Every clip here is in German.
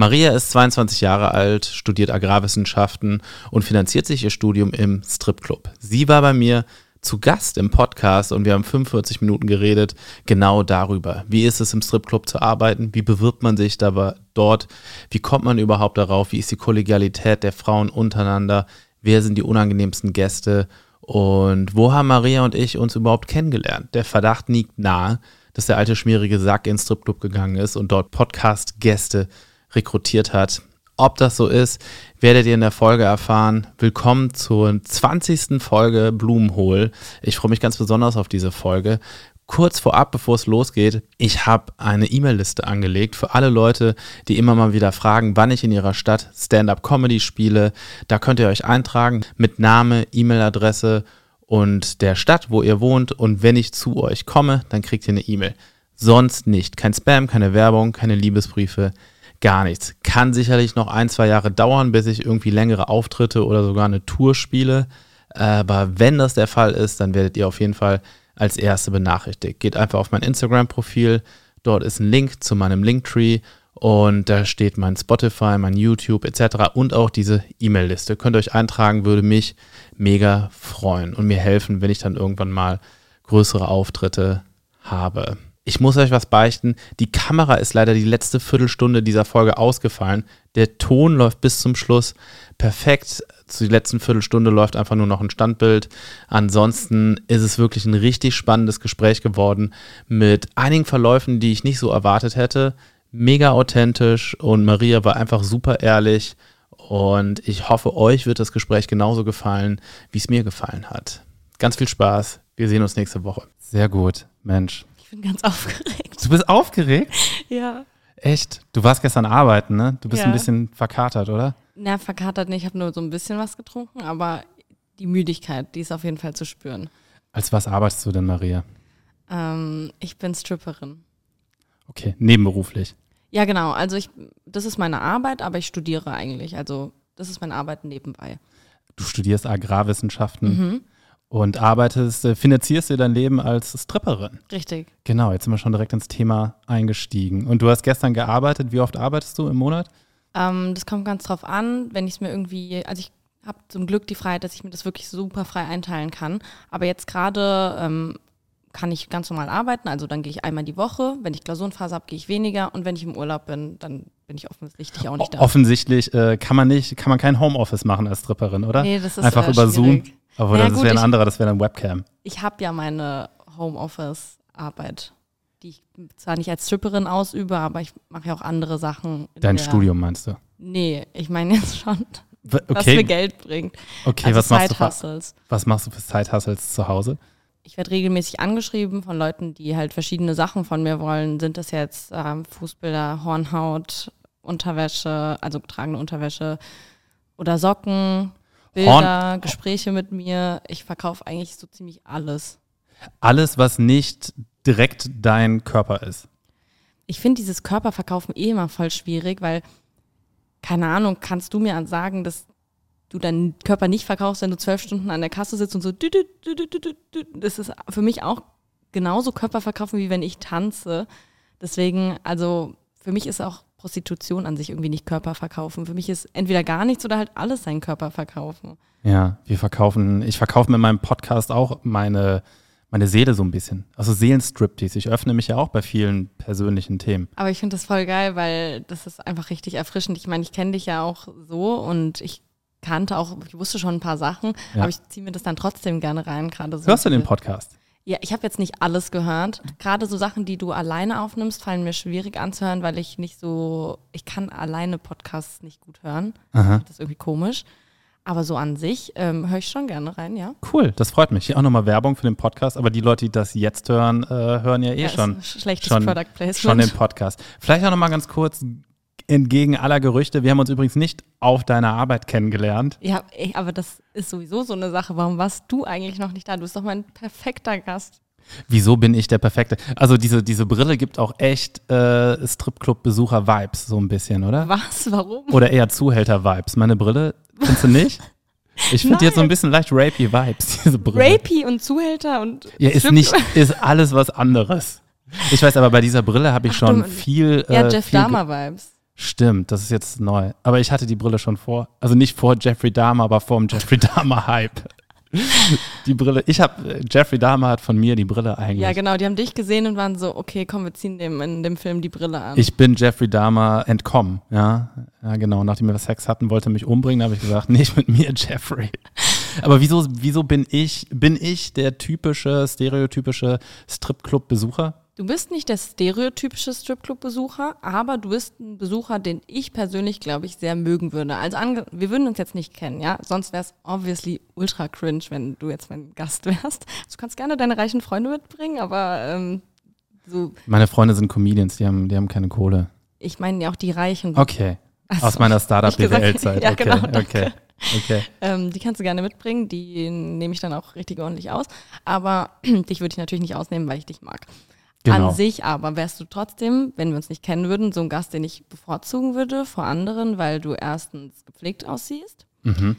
Maria ist 22 Jahre alt, studiert Agrarwissenschaften und finanziert sich ihr Studium im Stripclub. Sie war bei mir zu Gast im Podcast und wir haben 45 Minuten geredet genau darüber. Wie ist es im Stripclub zu arbeiten? Wie bewirbt man sich dabei dort? Wie kommt man überhaupt darauf? Wie ist die Kollegialität der Frauen untereinander? Wer sind die unangenehmsten Gäste? Und wo haben Maria und ich uns überhaupt kennengelernt? Der Verdacht liegt nahe, dass der alte schmierige Sack ins Stripclub gegangen ist und dort Podcast-Gäste rekrutiert hat. Ob das so ist, werdet ihr in der Folge erfahren. Willkommen zur 20. Folge Blumenhohl. Ich freue mich ganz besonders auf diese Folge. Kurz vorab, bevor es losgeht, ich habe eine E-Mail-Liste angelegt für alle Leute, die immer mal wieder fragen, wann ich in ihrer Stadt Stand-up-Comedy spiele. Da könnt ihr euch eintragen mit Name, E-Mail-Adresse und der Stadt, wo ihr wohnt. Und wenn ich zu euch komme, dann kriegt ihr eine E-Mail. Sonst nicht. Kein Spam, keine Werbung, keine Liebesbriefe gar nichts. Kann sicherlich noch ein, zwei Jahre dauern, bis ich irgendwie längere Auftritte oder sogar eine Tour spiele. Aber wenn das der Fall ist, dann werdet ihr auf jeden Fall als Erste benachrichtigt. Geht einfach auf mein Instagram-Profil. Dort ist ein Link zu meinem Linktree und da steht mein Spotify, mein YouTube etc. und auch diese E-Mail-Liste. Könnt ihr euch eintragen, würde mich mega freuen und mir helfen, wenn ich dann irgendwann mal größere Auftritte habe. Ich muss euch was beichten. Die Kamera ist leider die letzte Viertelstunde dieser Folge ausgefallen. Der Ton läuft bis zum Schluss perfekt. Zu der letzten Viertelstunde läuft einfach nur noch ein Standbild. Ansonsten ist es wirklich ein richtig spannendes Gespräch geworden mit einigen Verläufen, die ich nicht so erwartet hätte. Mega authentisch und Maria war einfach super ehrlich. Und ich hoffe, euch wird das Gespräch genauso gefallen, wie es mir gefallen hat. Ganz viel Spaß. Wir sehen uns nächste Woche. Sehr gut, Mensch bin ganz aufgeregt. Du bist aufgeregt? Ja. Echt? Du warst gestern arbeiten, ne? Du bist Ja. ein bisschen verkatert, oder? Na, verkatert nicht. Ich habe nur so ein bisschen was getrunken, aber die Müdigkeit, die ist auf jeden Fall zu spüren. Als was arbeitest du denn, Maria? Ähm, ich bin Stripperin. Okay, nebenberuflich. Ja, genau. Also ich, das ist meine Arbeit, aber ich studiere eigentlich. Also das ist meine Arbeit nebenbei. Du studierst Agrarwissenschaften Mhm. Und arbeitest, äh, finanzierst dir dein Leben als Stripperin. Richtig. Genau, jetzt sind wir schon direkt ins Thema eingestiegen. Und du hast gestern gearbeitet. Wie oft arbeitest du im Monat? Ähm, das kommt ganz drauf an, wenn ich es mir irgendwie, also ich habe zum Glück die Freiheit, dass ich mir das wirklich super frei einteilen kann. Aber jetzt gerade ähm, kann ich ganz normal arbeiten, also dann gehe ich einmal die Woche. Wenn ich Klausurenphase habe, gehe ich weniger. Und wenn ich im Urlaub bin, dann bin ich offensichtlich auch nicht da. Offensichtlich äh, kann man nicht, kann man kein Homeoffice machen als Stripperin, oder? Nee, das ist, Einfach äh, über Zoom. Aber Naja, das wäre ein ich- anderer, das wäre eine Webcam. Ich habe ja meine Homeoffice-Arbeit, die ich zwar nicht als Stripperin ausübe, aber ich mache ja auch andere Sachen. in Dein der- Studium meinst du? Nee, ich meine jetzt schon, W- was mir Okay, Geld bringt. okay also was, machst du für, was machst du für Side-Hustles zu Hause? Ich werde regelmäßig angeschrieben von Leuten, die halt verschiedene Sachen von mir wollen. Sind das jetzt ähm, Fußbilder, Hornhaut, Unterwäsche, also getragene Unterwäsche oder Socken, Bilder, Gespräche mit mir. Ich verkaufe eigentlich so ziemlich alles. Alles, was nicht direkt dein Körper ist. Ich finde dieses Körperverkaufen eh immer voll schwierig, weil, keine Ahnung, kannst du mir sagen, dass du deinen Körper nicht verkaufst, wenn du zwölf Stunden an der Kasse sitzt und so. Das ist für mich auch genauso Körperverkaufen, wie wenn ich tanze. Deswegen, also für mich ist auch Prostitution an sich irgendwie nicht Körperverkaufen. Für mich ist entweder gar nichts oder halt alles sein Körperverkaufen. Ja, wir verkaufen, ich verkaufe mit meinem Podcast auch meine, meine Seele so ein bisschen. Also Seelenstriptease. Ich öffne mich ja auch bei vielen persönlichen Themen. Aber ich finde das voll geil, weil das ist einfach richtig erfrischend. Ich meine, ich kenne dich ja auch so und ich kannte auch, ich wusste schon ein paar Sachen, Ja. aber ich ziehe mir das dann trotzdem gerne rein, gerade so. Hörst du den Podcast? Ja, ich habe jetzt nicht alles gehört. Gerade so Sachen, die du alleine aufnimmst, fallen mir schwierig anzuhören, weil ich nicht so, ich kann alleine Podcasts nicht gut hören. Aha. Das ist irgendwie komisch. Aber so an sich ähm, höre ich schon gerne rein, ja. Cool, das freut mich. Hier auch nochmal Werbung für den Podcast, aber die Leute, die das jetzt hören, äh, hören ja eh ja schon, schlechtes schon, Product Placement. schon den Podcast. Vielleicht auch nochmal ganz kurz entgegen aller Gerüchte. Wir haben uns übrigens nicht auf deiner Arbeit kennengelernt. ja, ey, aber das ist sowieso so eine Sache. Warum warst du eigentlich noch nicht da? Du bist doch mein perfekter Gast. Wieso bin ich der Perfekte? Also diese, diese Brille gibt auch echt äh, Stripclub-Besucher-Vibes, so ein bisschen, oder? Was? Warum? Oder eher Zuhälter-Vibes. Meine Brille, findest du nicht? Ich finde jetzt so ein bisschen leicht rapey-Vibes, diese Brille. Rapey und Zuhälter und. Ja, ist nicht, ist alles was anderes. Ich weiß, aber bei dieser Brille habe ich Ach, schon du- viel. Ja, äh, Jeff viel ge- Dahmer-Vibes. Stimmt, das ist jetzt neu. Aber ich hatte die Brille schon vor. Also nicht vor Jeffrey Dahmer, aber vor dem Jeffrey Dahmer-Hype. die Brille, ich habe, Jeffrey Dahmer hat von mir die Brille eigentlich. Ja, genau, die haben dich gesehen und waren so, okay, komm, wir ziehen dem in dem Film die Brille an. Ich bin Jeffrey Dahmer entkommen, ja. Ja, genau. Nachdem wir Sex hatten, wollte er mich umbringen, habe ich gesagt, nicht mit mir, Jeffrey. Aber wieso, wieso bin ich, bin ich der typische, stereotypische Stripclub-Besucher? Du bist nicht der stereotypische Stripclub-Besucher, aber du bist ein Besucher, den ich persönlich, glaube ich, sehr mögen würde. Also wir würden uns jetzt nicht kennen, ja. Sonst wäre es obviously ultra cringe, wenn du jetzt mein Gast wärst. Du kannst gerne deine reichen Freunde mitbringen, aber ähm, so. Meine Freunde sind Comedians, die haben, die haben keine Kohle. Ich meine ja auch die Reichen. Okay. So. Aus meiner Startup-BWL-Zeit. Ja, okay. genau, danke. okay. Okay. Ähm, die kannst du gerne mitbringen, die nehme ich dann auch richtig ordentlich aus. Aber dich würde ich natürlich nicht ausnehmen, weil ich dich mag. Genau. An sich aber wärst du trotzdem, wenn wir uns nicht kennen würden, so ein Gast, den ich bevorzugen würde vor anderen, weil du erstens gepflegt aussiehst. Mhm.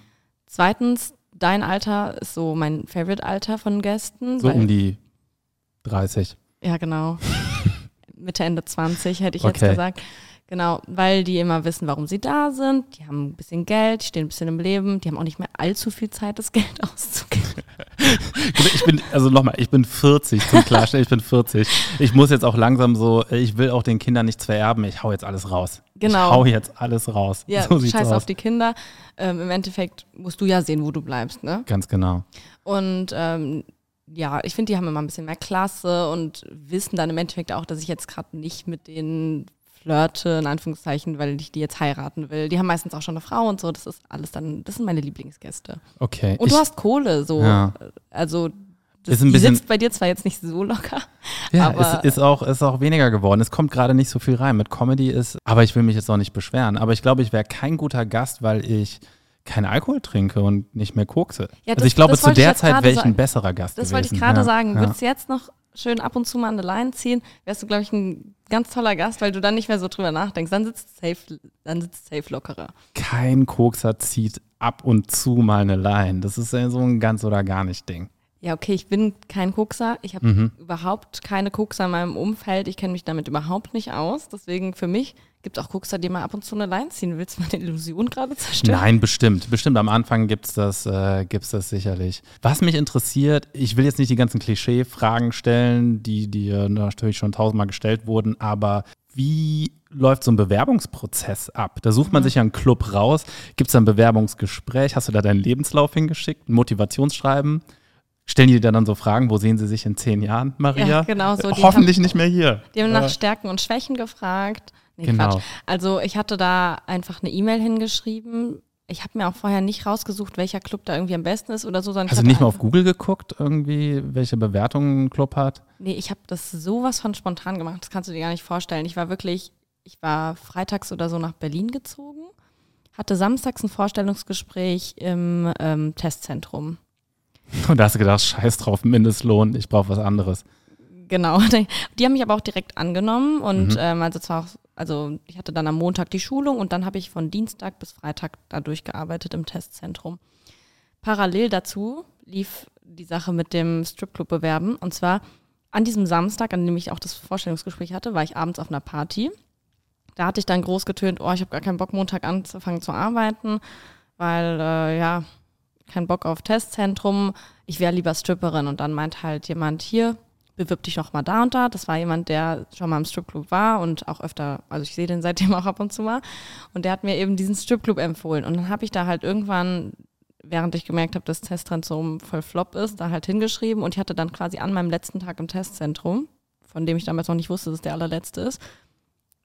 Zweitens, dein Alter ist so mein Favorite-Alter von Gästen. So um die 30. Ja, genau. Mitte, Ende 20 hätte ich Okay. jetzt gesagt. Genau, weil die immer wissen, warum sie da sind. Die haben ein bisschen Geld, stehen ein bisschen im Leben. Die haben auch nicht mehr allzu viel Zeit, das Geld auszugeben. Ich bin, also nochmal, ich bin 40 zum Klarstellen, ich bin 40. Ich muss jetzt auch langsam so, ich will auch den Kindern nichts vererben, ich hau jetzt alles raus. Genau. Ich hau jetzt alles raus. Ja, so scheiß aus. auf die Kinder. Ähm, Im Endeffekt musst du ja sehen, wo du bleibst, ne? Ganz genau. Und ähm, ja, ich finde, die haben immer ein bisschen mehr Klasse und wissen dann im Endeffekt auch, dass ich jetzt gerade nicht mit denen flirte, in Anführungszeichen, weil ich die jetzt heiraten will. Die haben meistens auch schon eine Frau und so. Das ist alles dann, das sind meine Lieblingsgäste. Okay. Und ich, du hast Kohle, so. Ja. Also, das, Ist ein die bisschen- sitzt bei dir zwar jetzt nicht so locker. ja, aber- es ist auch, ist auch weniger geworden. Es kommt gerade nicht so viel rein. Mit Comedy ist, aber ich will mich jetzt auch nicht beschweren. Aber ich glaube, ich wäre kein guter Gast, weil ich keinen Alkohol trinke und nicht mehr kokse. Ja, also das- ich glaube, zu der Zeit wäre ich ein besserer Gast Das gewesen. wollte ich gerade ja, sagen. Ja. Würdest du jetzt noch schön ab und zu mal der Line ziehen, wärst du, glaube ich, ein ganz toller Gast, weil du dann nicht mehr so drüber nachdenkst. Dann sitzt safe, dann sitzt safe lockerer. Kein Kokser zieht ab und zu mal eine Line. Das ist ja so ein ganz oder gar nicht Ding. Ja, okay, ich bin kein Kokser. Ich habe Mhm. überhaupt keine Kokser in meinem Umfeld. Ich kenne mich damit überhaupt nicht aus. Deswegen für mich gibt es auch Kokser, die mal ab und zu eine Line ziehen. Willst du meine Illusion gerade zerstören? Nein, bestimmt. Bestimmt am Anfang gibt's das, äh, gibt's das sicherlich. Was mich interessiert, ich will jetzt nicht die ganzen Klischee-Fragen stellen, die, äh, natürlich schon tausendmal gestellt wurden, aber wie läuft so ein Bewerbungsprozess ab? Da sucht man sich ja einen Club raus. Gibt's da ein Bewerbungsgespräch? Hast du da deinen Lebenslauf hingeschickt? Ein Motivationsschreiben? Stellen die dir dann so Fragen, wo sehen sie sich in zehn Jahren, Maria? Ja, genau so. Hoffentlich nicht mehr hier. Die haben nach Äh, Stärken und Schwächen gefragt. Nee, Genau. Quatsch. Also ich hatte da einfach eine E-Mail hingeschrieben. Ich habe mir auch vorher nicht rausgesucht, welcher Club da irgendwie am besten ist oder so, sondern Hast du nicht mal auf Google geguckt, irgendwie, welche Bewertungen ein Club hat? Nee, ich habe das sowas von spontan gemacht, das kannst du dir gar nicht vorstellen. Ich war wirklich, ich war freitags oder so nach Berlin gezogen, hatte samstags ein Vorstellungsgespräch im ähm, Testzentrum. Und da hast du gedacht, scheiß drauf, Mindestlohn, ich brauche was anderes. Genau. Die haben mich aber auch direkt angenommen und Mhm. ähm, also zwar auch, also ich hatte dann am Montag die Schulung und dann habe ich von Dienstag bis Freitag da durchgearbeitet im Testzentrum. Parallel dazu lief die Sache mit dem Stripclub bewerben und zwar an diesem Samstag, an dem ich auch das Vorstellungsgespräch hatte, war ich abends auf einer Party. Da hatte ich dann groß getönt, oh, ich habe gar keinen Bock, Montag anzufangen zu arbeiten, weil, äh, ja, kein Bock auf Testzentrum, ich wäre lieber Stripperin. Und dann meint halt jemand, hier, bewirb dich noch mal da und da. Das war jemand, der schon mal im Stripclub war und auch öfter, also ich sehe den seitdem auch ab und zu mal. Und der hat mir eben diesen Stripclub empfohlen. Und dann habe ich da halt irgendwann, während ich gemerkt habe, dass Testzentrum voll flop ist, da halt hingeschrieben. Und ich hatte dann quasi an meinem letzten Tag im Testzentrum, von dem ich damals noch nicht wusste, dass es der allerletzte ist,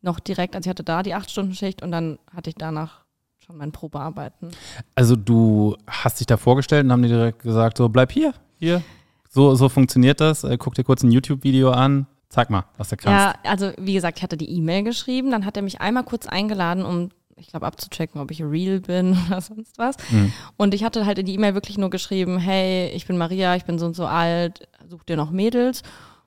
noch direkt, also ich hatte da die 8-Stunden-Schicht und dann hatte ich danach schon mein Probearbeiten. Also du hast dich da vorgestellt und haben dir direkt gesagt, so bleib hier, hier. So, so funktioniert das. Äh, guck dir kurz ein YouTube-Video an. Zeig mal, was du kannst. Ja, also wie gesagt, ich hatte die E-Mail geschrieben, dann hat er mich einmal kurz eingeladen, um, ich glaube, abzuchecken, ob ich real bin oder sonst was. Mhm. Und ich hatte halt in die E-Mail wirklich nur geschrieben, hey, ich bin Maria, ich bin so und so alt, such dir noch Mädels.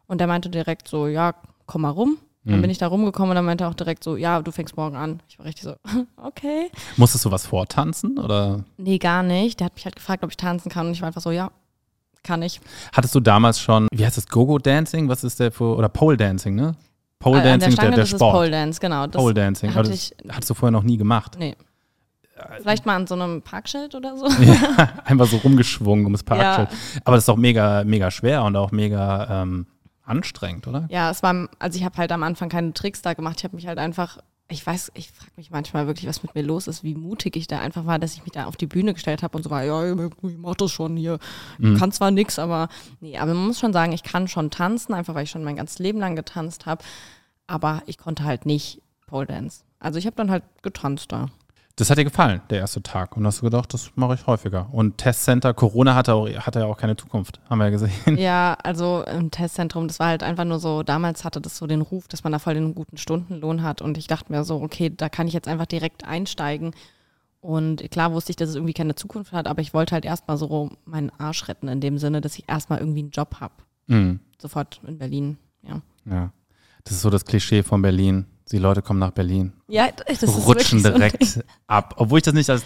Und er meinte direkt so, ja, komm mal rum. Dann Mhm. bin ich da rumgekommen und dann meinte er auch direkt so, ja, du fängst morgen an. Ich war richtig so, okay. Musstest du was vortanzen oder Nee, gar nicht. Der hat mich halt gefragt, ob ich tanzen kann und ich war einfach so, ja, kann ich. hattest du damals schon, wie heißt das, Go-Go-Dancing? Was ist der für, oder Pole-Dancing, ne? Pole Äh, der der, der Sport. Pole Dance, genau. Das Pole Dancing. Aber hatte ich, hattest du vorher noch nie gemacht. nee. Vielleicht mal an so einem Parkschild oder so. Ja, einfach so rumgeschwungen ums Parkschild. Aber das ist doch mega, mega schwer und auch mega ähm, anstrengend, oder? Ja, es war, also ich habe halt am Anfang keine Tricks da gemacht. Ich habe mich halt einfach, ich weiß, ich frage mich manchmal wirklich, was mit mir los ist, wie mutig ich da einfach war, dass ich mich da auf die Bühne gestellt habe und so war, ja, ich mach das schon hier. Mhm. Kann zwar nix, aber nee, aber man muss schon sagen, ich kann schon tanzen, einfach weil ich schon mein ganzes Leben lang getanzt habe. Aber ich konnte halt nicht Pole Dance. Also ich habe dann halt getanzt da. Das hat dir gefallen, der erste Tag. Und hast du gedacht, das mache ich häufiger. Und Testcenter, Corona hatte, auch, hatte ja auch keine Zukunft, haben wir ja gesehen. Ja, also im Testzentrum, das war halt einfach nur so, damals hatte das so den Ruf, dass man da voll den guten Stundenlohn hat. Und ich dachte mir so, okay, da kann ich jetzt einfach direkt einsteigen. Und klar wusste ich, dass es irgendwie keine Zukunft hat, aber ich wollte halt erstmal so meinen Arsch retten, in dem Sinne, dass ich erstmal irgendwie einen Job habe. Mhm. Sofort in Berlin. Ja. Ja. Das ist so das Klischee von Berlin. Die Leute kommen nach Berlin, Ja, das ist rutschen wirklich so. direkt ab. Obwohl ich das nicht als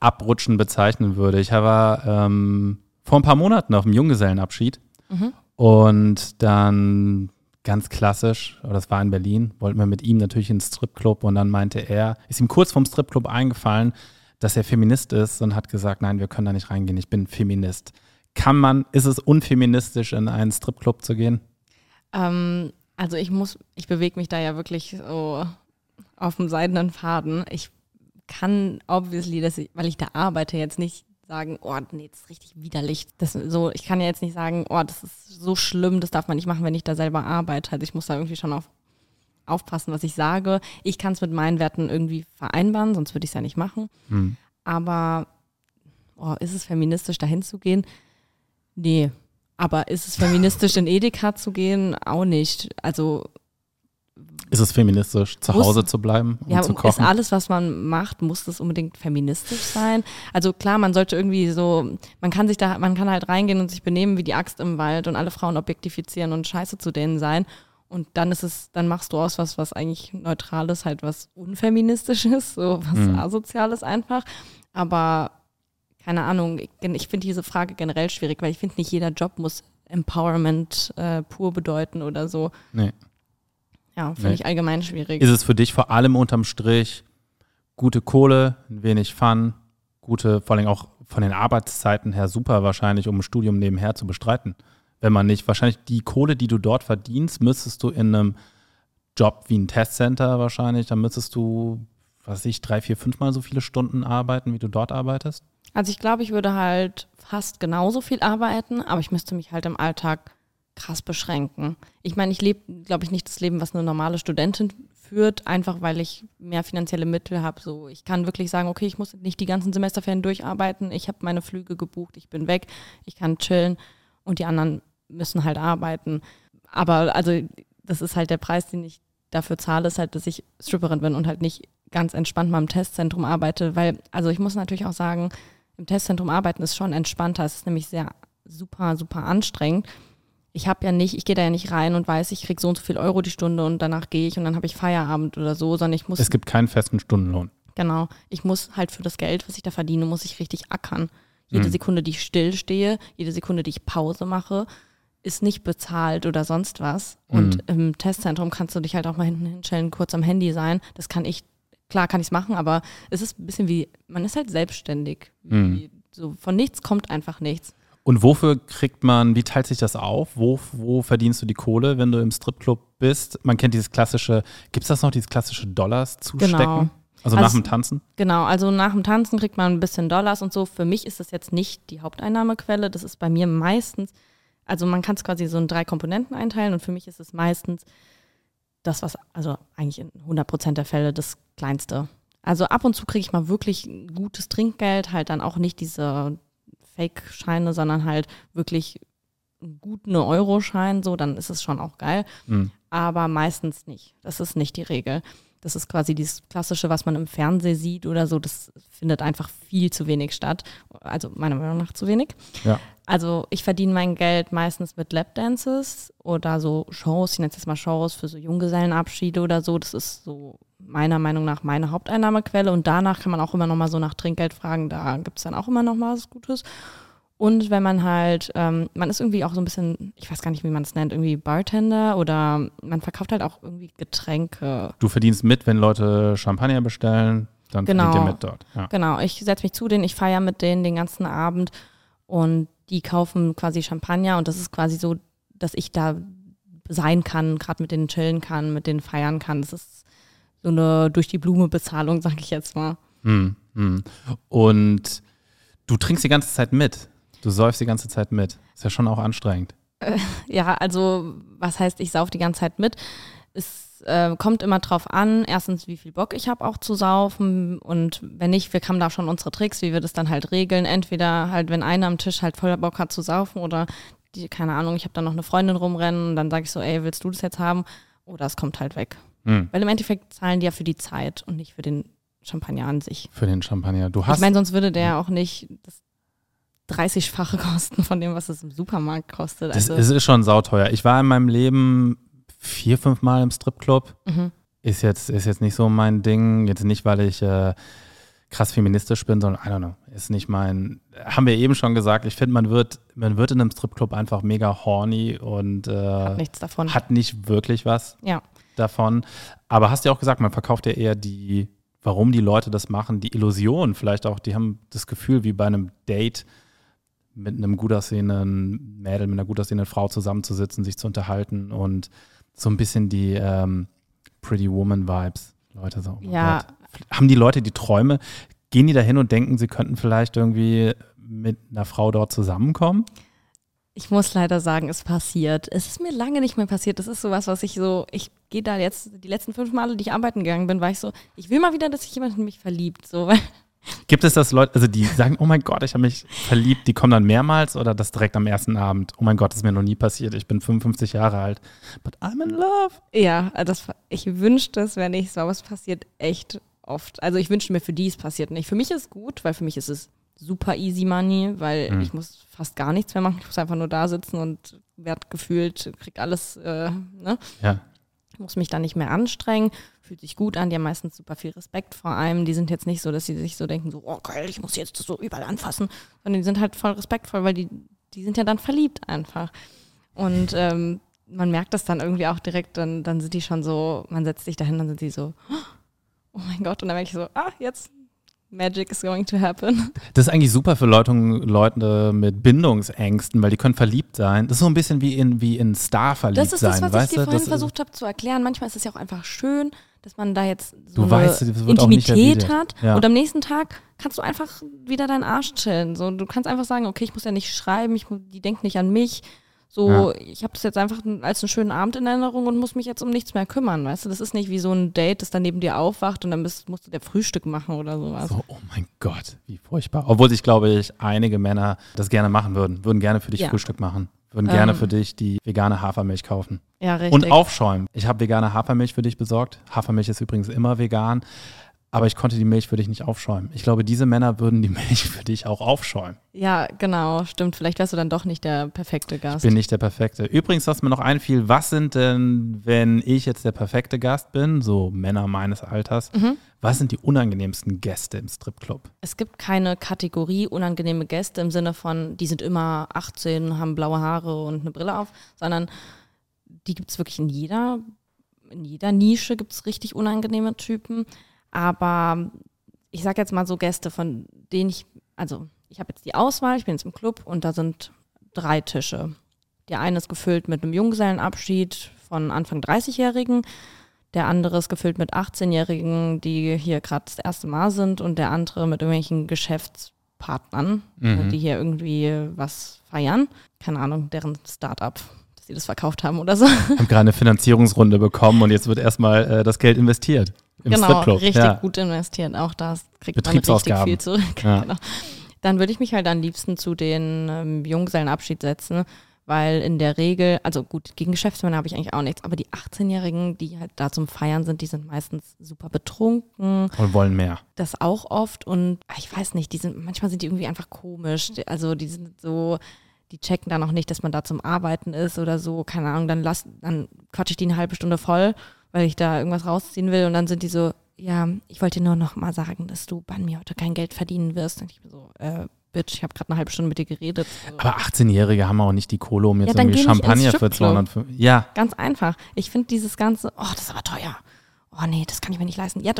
Abrutschen bezeichnen würde. Ich war ähm, vor ein paar Monaten auf dem Junggesellenabschied Mhm. und dann ganz klassisch, das war in Berlin, wollten wir mit ihm natürlich ins Stripclub und dann meinte er, ist ihm kurz vom Stripclub eingefallen, dass er Feminist ist und hat gesagt, nein, wir können da nicht reingehen, ich bin Feminist. Kann man, ist es unfeministisch, in einen Stripclub zu gehen? Ähm, also ich muss, ich bewege mich da ja wirklich so auf dem seidenen Faden. Ich kann obviously, dass ich, weil ich da arbeite, jetzt nicht sagen, oh, nee, das ist richtig widerlich. Das, so, ich kann ja jetzt nicht sagen, oh, das ist so schlimm, das darf man nicht machen, wenn ich da selber arbeite. Also ich muss da irgendwie schon auf, aufpassen, was ich sage. Ich kann es mit meinen Werten irgendwie vereinbaren, sonst würde ich es ja nicht machen. Hm. Aber oh, ist es feministisch, dahin zu gehen? Nee. Aber ist es feministisch, in Edeka zu gehen? Auch nicht. Also Ist es feministisch, zu Muss- Hause zu bleiben und ja, zu ist kochen? alles, was man macht, muss das unbedingt feministisch sein? Also klar, man sollte irgendwie so, man kann sich da, man kann halt reingehen und sich benehmen wie die Axt im Wald und alle Frauen objektifizieren und scheiße zu denen sein. Und dann ist es, dann machst du aus was, was eigentlich neutral ist, halt was unfeministisches, so was Mhm. asoziales einfach. Aber keine Ahnung, ich, ich finde diese Frage generell schwierig, weil ich finde, nicht jeder Job muss Empowerment äh, pur bedeuten oder so. Nee. Ja, finde Nee. ich allgemein schwierig. Ist es für dich vor allem unterm Strich gute Kohle, ein wenig Fun, gute, vor allem auch von den Arbeitszeiten her super wahrscheinlich, um ein Studium nebenher zu bestreiten? Wenn man nicht, wahrscheinlich die Kohle, die du dort verdienst, müsstest du in einem Job wie ein Testcenter wahrscheinlich, dann müsstest du, was weiß ich, drei, vier, fünfmal so viele Stunden arbeiten, wie du dort arbeitest? Also ich glaube, ich würde halt fast genauso viel arbeiten, aber ich müsste mich halt im Alltag krass beschränken. Ich meine, ich lebe, glaube ich, nicht das Leben, was eine normale Studentin führt, einfach weil ich mehr finanzielle Mittel habe. So, ich kann wirklich sagen, okay, ich muss nicht die ganzen Semesterferien durcharbeiten, ich habe meine Flüge gebucht, ich bin weg, ich kann chillen und die anderen müssen halt arbeiten. Aber also das ist halt der Preis, den ich dafür zahle, ist halt, dass ich Stripperin bin und halt nicht ganz entspannt mal im Testzentrum arbeite, weil, also ich muss natürlich auch sagen, im Testzentrum arbeiten ist schon entspannter. Es ist nämlich sehr super, super anstrengend. Ich habe ja nicht, ich gehe da ja nicht rein und weiß, ich krieg so und so viel Euro die Stunde und danach gehe ich und dann habe ich Feierabend oder so, sondern ich muss, Es gibt keinen festen Stundenlohn. genau, ich muss halt für das Geld, was ich da verdiene, muss ich richtig ackern. Jede Mhm. Sekunde, die ich stillstehe, jede Sekunde, die ich Pause mache, ist nicht bezahlt oder sonst was. Und im Testzentrum kannst du dich halt auch mal hinten hinstellen, kurz am Handy sein. Das kann ich, klar kann ich es machen, aber es ist ein bisschen wie, man ist halt selbstständig. Mhm. So von nichts kommt einfach nichts. Und wofür kriegt man, wie teilt sich das auf? Wo, wo verdienst du die Kohle, wenn du im Stripclub bist? Man kennt dieses klassische, gibt es das noch, dieses klassische Dollars zustecken? Genau. Also, Also nach dem Tanzen? Genau, also nach dem Tanzen kriegt man ein bisschen Dollars und so. Für mich ist das jetzt nicht die Haupteinnahmequelle. Das ist bei mir meistens, also man kann es quasi so in drei Komponenten einteilen und für mich ist es meistens das, was, also eigentlich in 100 Prozent der Fälle das Kleinste. Also ab und zu kriege ich mal wirklich gutes Trinkgeld, halt dann auch nicht diese Fake-Scheine, sondern halt wirklich einen guten Euro-Schein, so, dann ist es schon auch geil Mhm. aber meistens nicht. Das ist nicht die Regel. Das ist quasi dieses Klassische, was man im Fernsehen sieht oder so. Das findet einfach viel zu wenig statt. Also meiner Meinung nach zu wenig. Ja. Also ich verdiene mein Geld meistens mit Lapdances oder so Shows, ich nenne es jetzt mal Shows für so Junggesellenabschiede oder so. Das ist so meiner Meinung nach meine Haupteinnahmequelle. Und danach kann man auch immer noch mal so nach Trinkgeld fragen. Da gibt es dann auch immer noch mal was Gutes. Und wenn man halt, ähm, man ist irgendwie auch so ein bisschen, ich weiß gar nicht, wie man es nennt, irgendwie Bartender oder man verkauft halt auch irgendwie Getränke. Du verdienst mit, wenn Leute Champagner bestellen, dann Genau. verdient ihr mit dort. Ja. Genau, ich setze mich zu denen, ich feiere mit denen den ganzen Abend und die kaufen quasi Champagner und das ist quasi so, dass ich da sein kann, gerade mit denen chillen kann, mit denen feiern kann. Das ist so eine durch die Blume Bezahlung, sag ich jetzt mal. Hm, hm. Und du trinkst die ganze Zeit mit. Du säufst die ganze Zeit mit. Ist ja schon auch anstrengend. Ja, also was heißt, ich sauf die ganze Zeit mit? Es äh, kommt immer drauf an, erstens, wie viel Bock ich habe auch zu saufen und wenn nicht, wir haben da schon unsere Tricks, wie wir das dann halt regeln. Entweder halt, wenn einer am Tisch halt voller Bock hat zu saufen oder die, keine Ahnung, ich habe da noch eine Freundin rumrennen und dann sage ich so, ey, willst du das jetzt haben? Oder es kommt halt weg. Hm. Weil im Endeffekt zahlen die ja für die Zeit und nicht für den Champagner an sich. Für den Champagner. Du hast. Ich meine, sonst würde der auch nicht das 30-fache kosten von dem, was es im Supermarkt kostet. das, Also, es ist schon sauteuer. Ich war in meinem Leben vier, fünf Mal im Stripclub. mhm. Ist jetzt, ist jetzt nicht so mein Ding. Jetzt nicht, weil ich äh, krass feministisch bin, sondern I don't know. Ist nicht mein. Haben wir eben schon gesagt. Ich finde, man wird, man wird in einem Stripclub einfach mega horny und äh, hat nichts davon. hat nicht wirklich was ja. davon. Aber hast ja auch gesagt, man verkauft ja eher die, warum die Leute das machen, die Illusion vielleicht auch. Die haben das Gefühl, wie bei einem Date mit einem gut aussehenden Mädel, mit einer gut aussehenden Frau zusammenzusitzen, sich zu unterhalten und so ein bisschen die ähm, Pretty Woman Vibes. Leute so, oh Ja. Gott. Haben die Leute die Träume? Gehen die da hin und denken, sie könnten vielleicht irgendwie mit einer Frau dort zusammenkommen? Ich muss leider sagen, es passiert. Es ist mir lange nicht mehr passiert. Das ist sowas, was ich so, ich gehe da jetzt, die letzten fünf Male, die ich arbeiten gegangen bin, war ich so, ich will mal wieder, dass sich jemand in mich verliebt. So, weil Gibt es das Leute, also die sagen, oh mein Gott, ich habe mich verliebt, die kommen dann mehrmals oder das direkt am ersten Abend? Oh mein Gott, das ist mir noch nie passiert. Ich bin 55 Jahre alt. But I'm in love. Ja, das, ich wünschte es wäre nicht so, aber es passiert echt oft. Also ich wünschte mir für die, es passiert nicht. Für mich ist es gut, weil für mich ist es super easy money, weil Mhm. ich muss fast gar nichts mehr machen. Ich muss einfach nur da sitzen und werd gefühlt, krieg alles, äh, ne? Ja. Ich muss mich da nicht mehr anstrengen, fühlt sich gut an, die haben meistens super viel Respekt vor allem. Die sind jetzt nicht so, dass sie sich so denken, so, oh geil, ich muss jetzt so überall anfassen, sondern die sind halt voll respektvoll, weil die, die sind ja dann verliebt einfach. Und ähm, man merkt das dann irgendwie auch direkt, dann, dann sind die schon so, man setzt sich dahin, dann sind die so, oh mein Gott, und dann merke ich so, ah, jetzt Magic is going to happen. Das ist eigentlich super für Leute, Leute mit Bindungsängsten, weil die können verliebt sein. Das ist so ein bisschen wie in, wie in Star verliebt Das ist sein, das, was ich dir vorhin Das- versucht habe zu erklären. Manchmal ist es ja auch einfach schön, dass man da jetzt so Du eine weißt, Intimität hat. Ja. Und am nächsten Tag kannst du einfach wieder deinen Arsch chillen. So, du kannst einfach sagen, okay, ich muss ja nicht schreiben, ich, die denkt nicht an mich. So, ich habe das jetzt einfach als einen schönen Abend in Erinnerung und muss mich jetzt um nichts mehr kümmern, weißt du? Das ist nicht wie so ein Date, das dann neben dir aufwacht und dann bist, musst du der Frühstück machen oder sowas. So, oh mein Gott, wie furchtbar. Obwohl sich, glaube ich, einige Männer das gerne machen würden. Würden gerne für dich Ja. Frühstück machen. Würden gerne Ähm. für dich die vegane Hafermilch kaufen. Ja, richtig. Und aufschäumen. Ich habe vegane Hafermilch für dich besorgt. Hafermilch ist übrigens immer vegan. Aber ich konnte die Milch für dich nicht aufschäumen. Ich glaube, diese Männer würden die Milch für dich auch aufschäumen. Ja, genau, stimmt. Vielleicht wärst du dann doch nicht der perfekte Gast. bin nicht der Perfekte. Übrigens, was mir noch einfiel, was sind denn, wenn ich jetzt der perfekte Gast bin, so Männer meines Alters, Mhm. was sind die unangenehmsten Gäste im Stripclub? Es gibt keine Kategorie unangenehme Gäste im Sinne von, die sind immer 18, haben blaue Haare und eine Brille auf, sondern die gibt es wirklich in jeder, in jeder Nische gibt es richtig unangenehme Typen. Aber ich sage jetzt mal so Gäste, von denen ich, also ich habe jetzt die Auswahl, ich bin jetzt im Club und da sind drei Tische. Der eine ist gefüllt mit einem Junggesellenabschied von Anfang 30-Jährigen. Der andere ist gefüllt mit 18-Jährigen, die hier gerade das erste Mal sind und der andere mit irgendwelchen Geschäftspartnern, Mhm. die hier irgendwie was feiern. Keine Ahnung, deren Start-up, dass sie das verkauft haben oder so. Ich habe gerade eine Finanzierungsrunde bekommen und jetzt wird erstmal äh, das Geld investiert. Im genau, richtig ja. gut investiert. Auch da kriegt man richtig viel zurück. Ja. Genau. Dann würde ich mich halt am liebsten zu den ähm, Junggesellenabschied setzen, weil in der Regel, also gut, gegen Geschäftsmänner habe ich eigentlich auch nichts, aber die 18-Jährigen, die halt da zum Feiern sind, die sind meistens super betrunken, Und wollen mehr. das auch oft und ah, ich weiß nicht, die sind, manchmal sind die irgendwie einfach komisch, also die sind so, die checken da noch nicht, dass man da zum Arbeiten ist oder so, keine Ahnung, dann lass, dann quatsche ich die eine halbe Stunde voll, weil ich da irgendwas rausziehen will und dann sind die so, ja, ich wollte dir nur noch mal sagen, dass du bei mir heute kein Geld verdienen wirst. Und ich bin so, äh, Bitch, ich habe gerade eine halbe Stunde mit dir geredet. Aber 18-Jährige haben auch nicht die Kohle, um jetzt Ja, irgendwie Champagner für Stripclub. 250. Ja, Ganz einfach. Ich finde dieses ganze, oh, das ist aber teuer. Oh nee, das kann ich mir nicht leisten. Ja,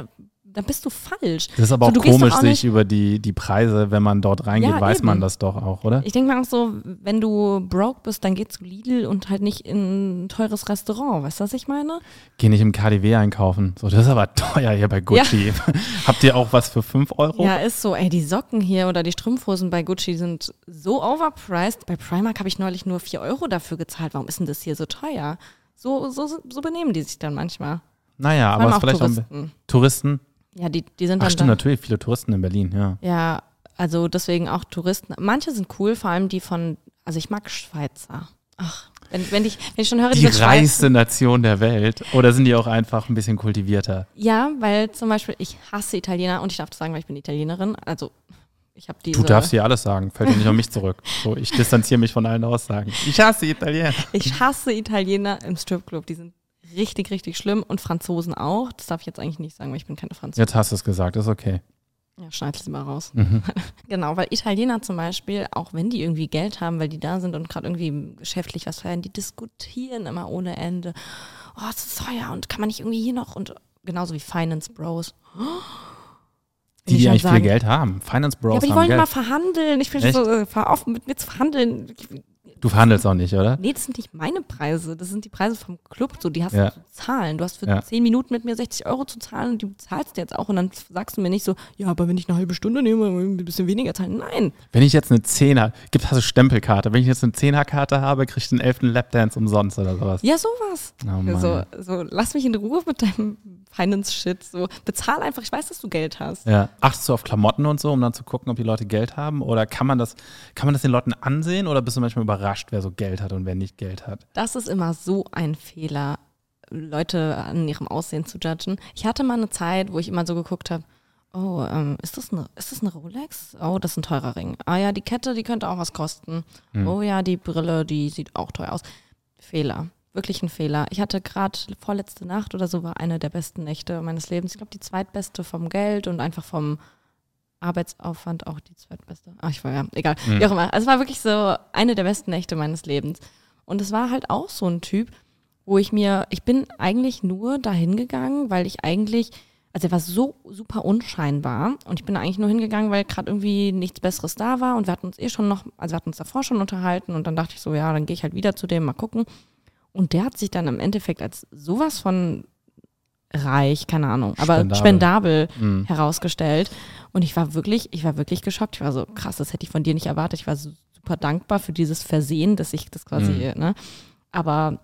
da, da bist du falsch. das ist aber So, auch komisch, auch sich nicht- über die, die Preise, wenn man dort reingeht, Ja, weiß man eben. das doch auch, oder? Ich denke mir auch so, wenn du broke bist, dann geh zu Lidl und halt nicht in ein teures Restaurant. Weißt du, was ich meine? Geh nicht im KDW einkaufen. So, das ist aber teuer hier bei Gucci. Habt ihr auch was für 5 Euro? Ja, ist so. Ey, die Socken hier oder die Strumpfhosen bei Gucci sind so overpriced. Bei Primark habe ich neulich nur 4 Euro dafür gezahlt. Warum ist denn das hier so teuer? So, so, so benehmen die sich dann manchmal. Naja, Vor aber vielleicht Touristen. auch Touristen. Ja, die, die sind Ach dann stimmt, da. natürlich, viele Touristen in Berlin, ja. Ja, also deswegen auch Touristen. Manche sind cool, vor allem die von, also ich mag Schweizer. Ach, wenn, wenn, ich, wenn ich schon höre, Die Schweizer- reichste Nation der Welt. Oder sind die auch einfach ein bisschen kultivierter? Ja, weil zum Beispiel ich hasse Italiener und ich darf das sagen, weil ich bin Italienerin. Also ich habe diese. Du darfst hier alles sagen, fällt ja nicht auf mich zurück. So, ich distanziere mich von allen Aussagen. Ich hasse Italiener. Ich hasse Italiener im Stripclub. Die sind richtig, richtig schlimm und Franzosen auch. Das darf ich jetzt eigentlich nicht sagen, weil ich bin keine Französin. Jetzt hast du es gesagt, ist okay. Ja, schneid es mal raus. Mhm. genau, weil Italiener zum Beispiel, auch wenn die irgendwie Geld haben, weil die da sind und gerade irgendwie geschäftlich was feiern, die diskutieren immer ohne Ende. Oh, es ist teuer und kann man nicht irgendwie hier noch und genauso wie Finance Bros. Die, ich die schon eigentlich viel sagen. Geld haben. Finance Bros Ja, aber die wollen Geld. mal verhandeln. Ich bin Echt? so, äh, auf, mit mir zu verhandeln. Du verhandelst auch nicht, oder? Nee, das sind nicht meine Preise. Das sind die Preise vom Club. So, die hast Ja. du zu zahlen. Du hast für Ja. 10 Minuten mit mir 60 Euro zu zahlen und die bezahlst du jetzt auch. Und dann sagst du mir nicht so, ja, aber wenn ich eine halbe Stunde nehme, ein bisschen weniger zahlen. Nein. Wenn ich jetzt eine Zehner, gibt hast du Stempelkarte. Wenn ich jetzt eine Zehnerkarte habe, krieg ich den elften Lapdance umsonst oder sowas. Ja, sowas. Oh so, so, lass mich in Ruhe mit deinem Finance-Shit. So, bezahl einfach. Ich weiß, dass du Geld hast. Ja. Achtest du auf Klamotten und so, um dann zu gucken, ob die Leute Geld haben? Oder kann man das, kann man das den Leuten ansehen oder bist du manchmal überrascht, wer so Geld hat und wer nicht Geld hat? Das ist immer so ein Fehler, Leute an ihrem Aussehen zu judgen. Ich hatte mal eine Zeit, wo ich immer so geguckt habe, oh, ähm, ist, das eine, ist das eine Rolex? Oh, das ist ein teurer Ring. Ah ja, die Kette, die könnte auch was kosten. Oh ja, die Brille, die sieht auch teuer aus. Fehler. Wirklich ein Fehler. Ich hatte gerade vorletzte Nacht oder so war eine der besten Nächte meines Lebens. Ich glaube, die zweitbeste vom Geld und einfach vom Arbeitsaufwand auch die zweitbeste. Ach, ich war ja, egal. Wie auch immer. Also es war wirklich so eine der besten Nächte meines Lebens. Und es war halt auch so ein Typ, wo ich mir, ich bin eigentlich nur dahin gegangen, weil ich eigentlich, also er war so super unscheinbar und ich bin eigentlich nur hingegangen, weil gerade irgendwie nichts Besseres da war und wir hatten uns eh schon noch, also wir hatten uns davor schon unterhalten und dann dachte ich so, ja, dann gehe ich halt wieder zu dem, mal gucken. Und der hat sich dann im Endeffekt als sowas von reich, keine Ahnung, aber Spendabel. spendabel, Mhm. herausgestellt. Und ich war wirklich, ich war wirklich geschockt. Ich war so, krass, das hätte ich von dir nicht erwartet. Ich war super dankbar für dieses Versehen, dass ich das quasi, Mhm. ne? Aber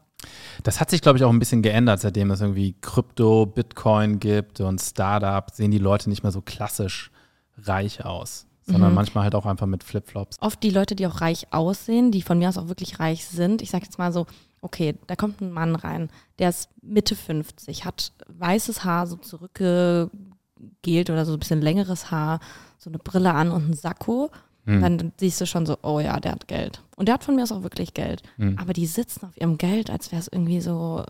Das hat sich, glaube ich, auch ein bisschen geändert, seitdem es irgendwie Krypto, Bitcoin gibt und Startup, sehen die Leute nicht mehr so klassisch reich aus, sondern Mhm. manchmal halt auch einfach mit Flipflops. oft die Leute, die auch reich aussehen, die von mir aus auch wirklich reich sind, ich sage jetzt mal so, okay, da kommt ein Mann rein, der ist Mitte 50, hat weißes Haar so zurückgegelt oder so ein bisschen längeres Haar, so eine Brille an und ein Sakko. Hm. Dann siehst du schon so, oh ja, der hat Geld. Und der hat von mir aus auch wirklich Geld. Hm. Aber die sitzen auf ihrem Geld, als wäre es irgendwie so,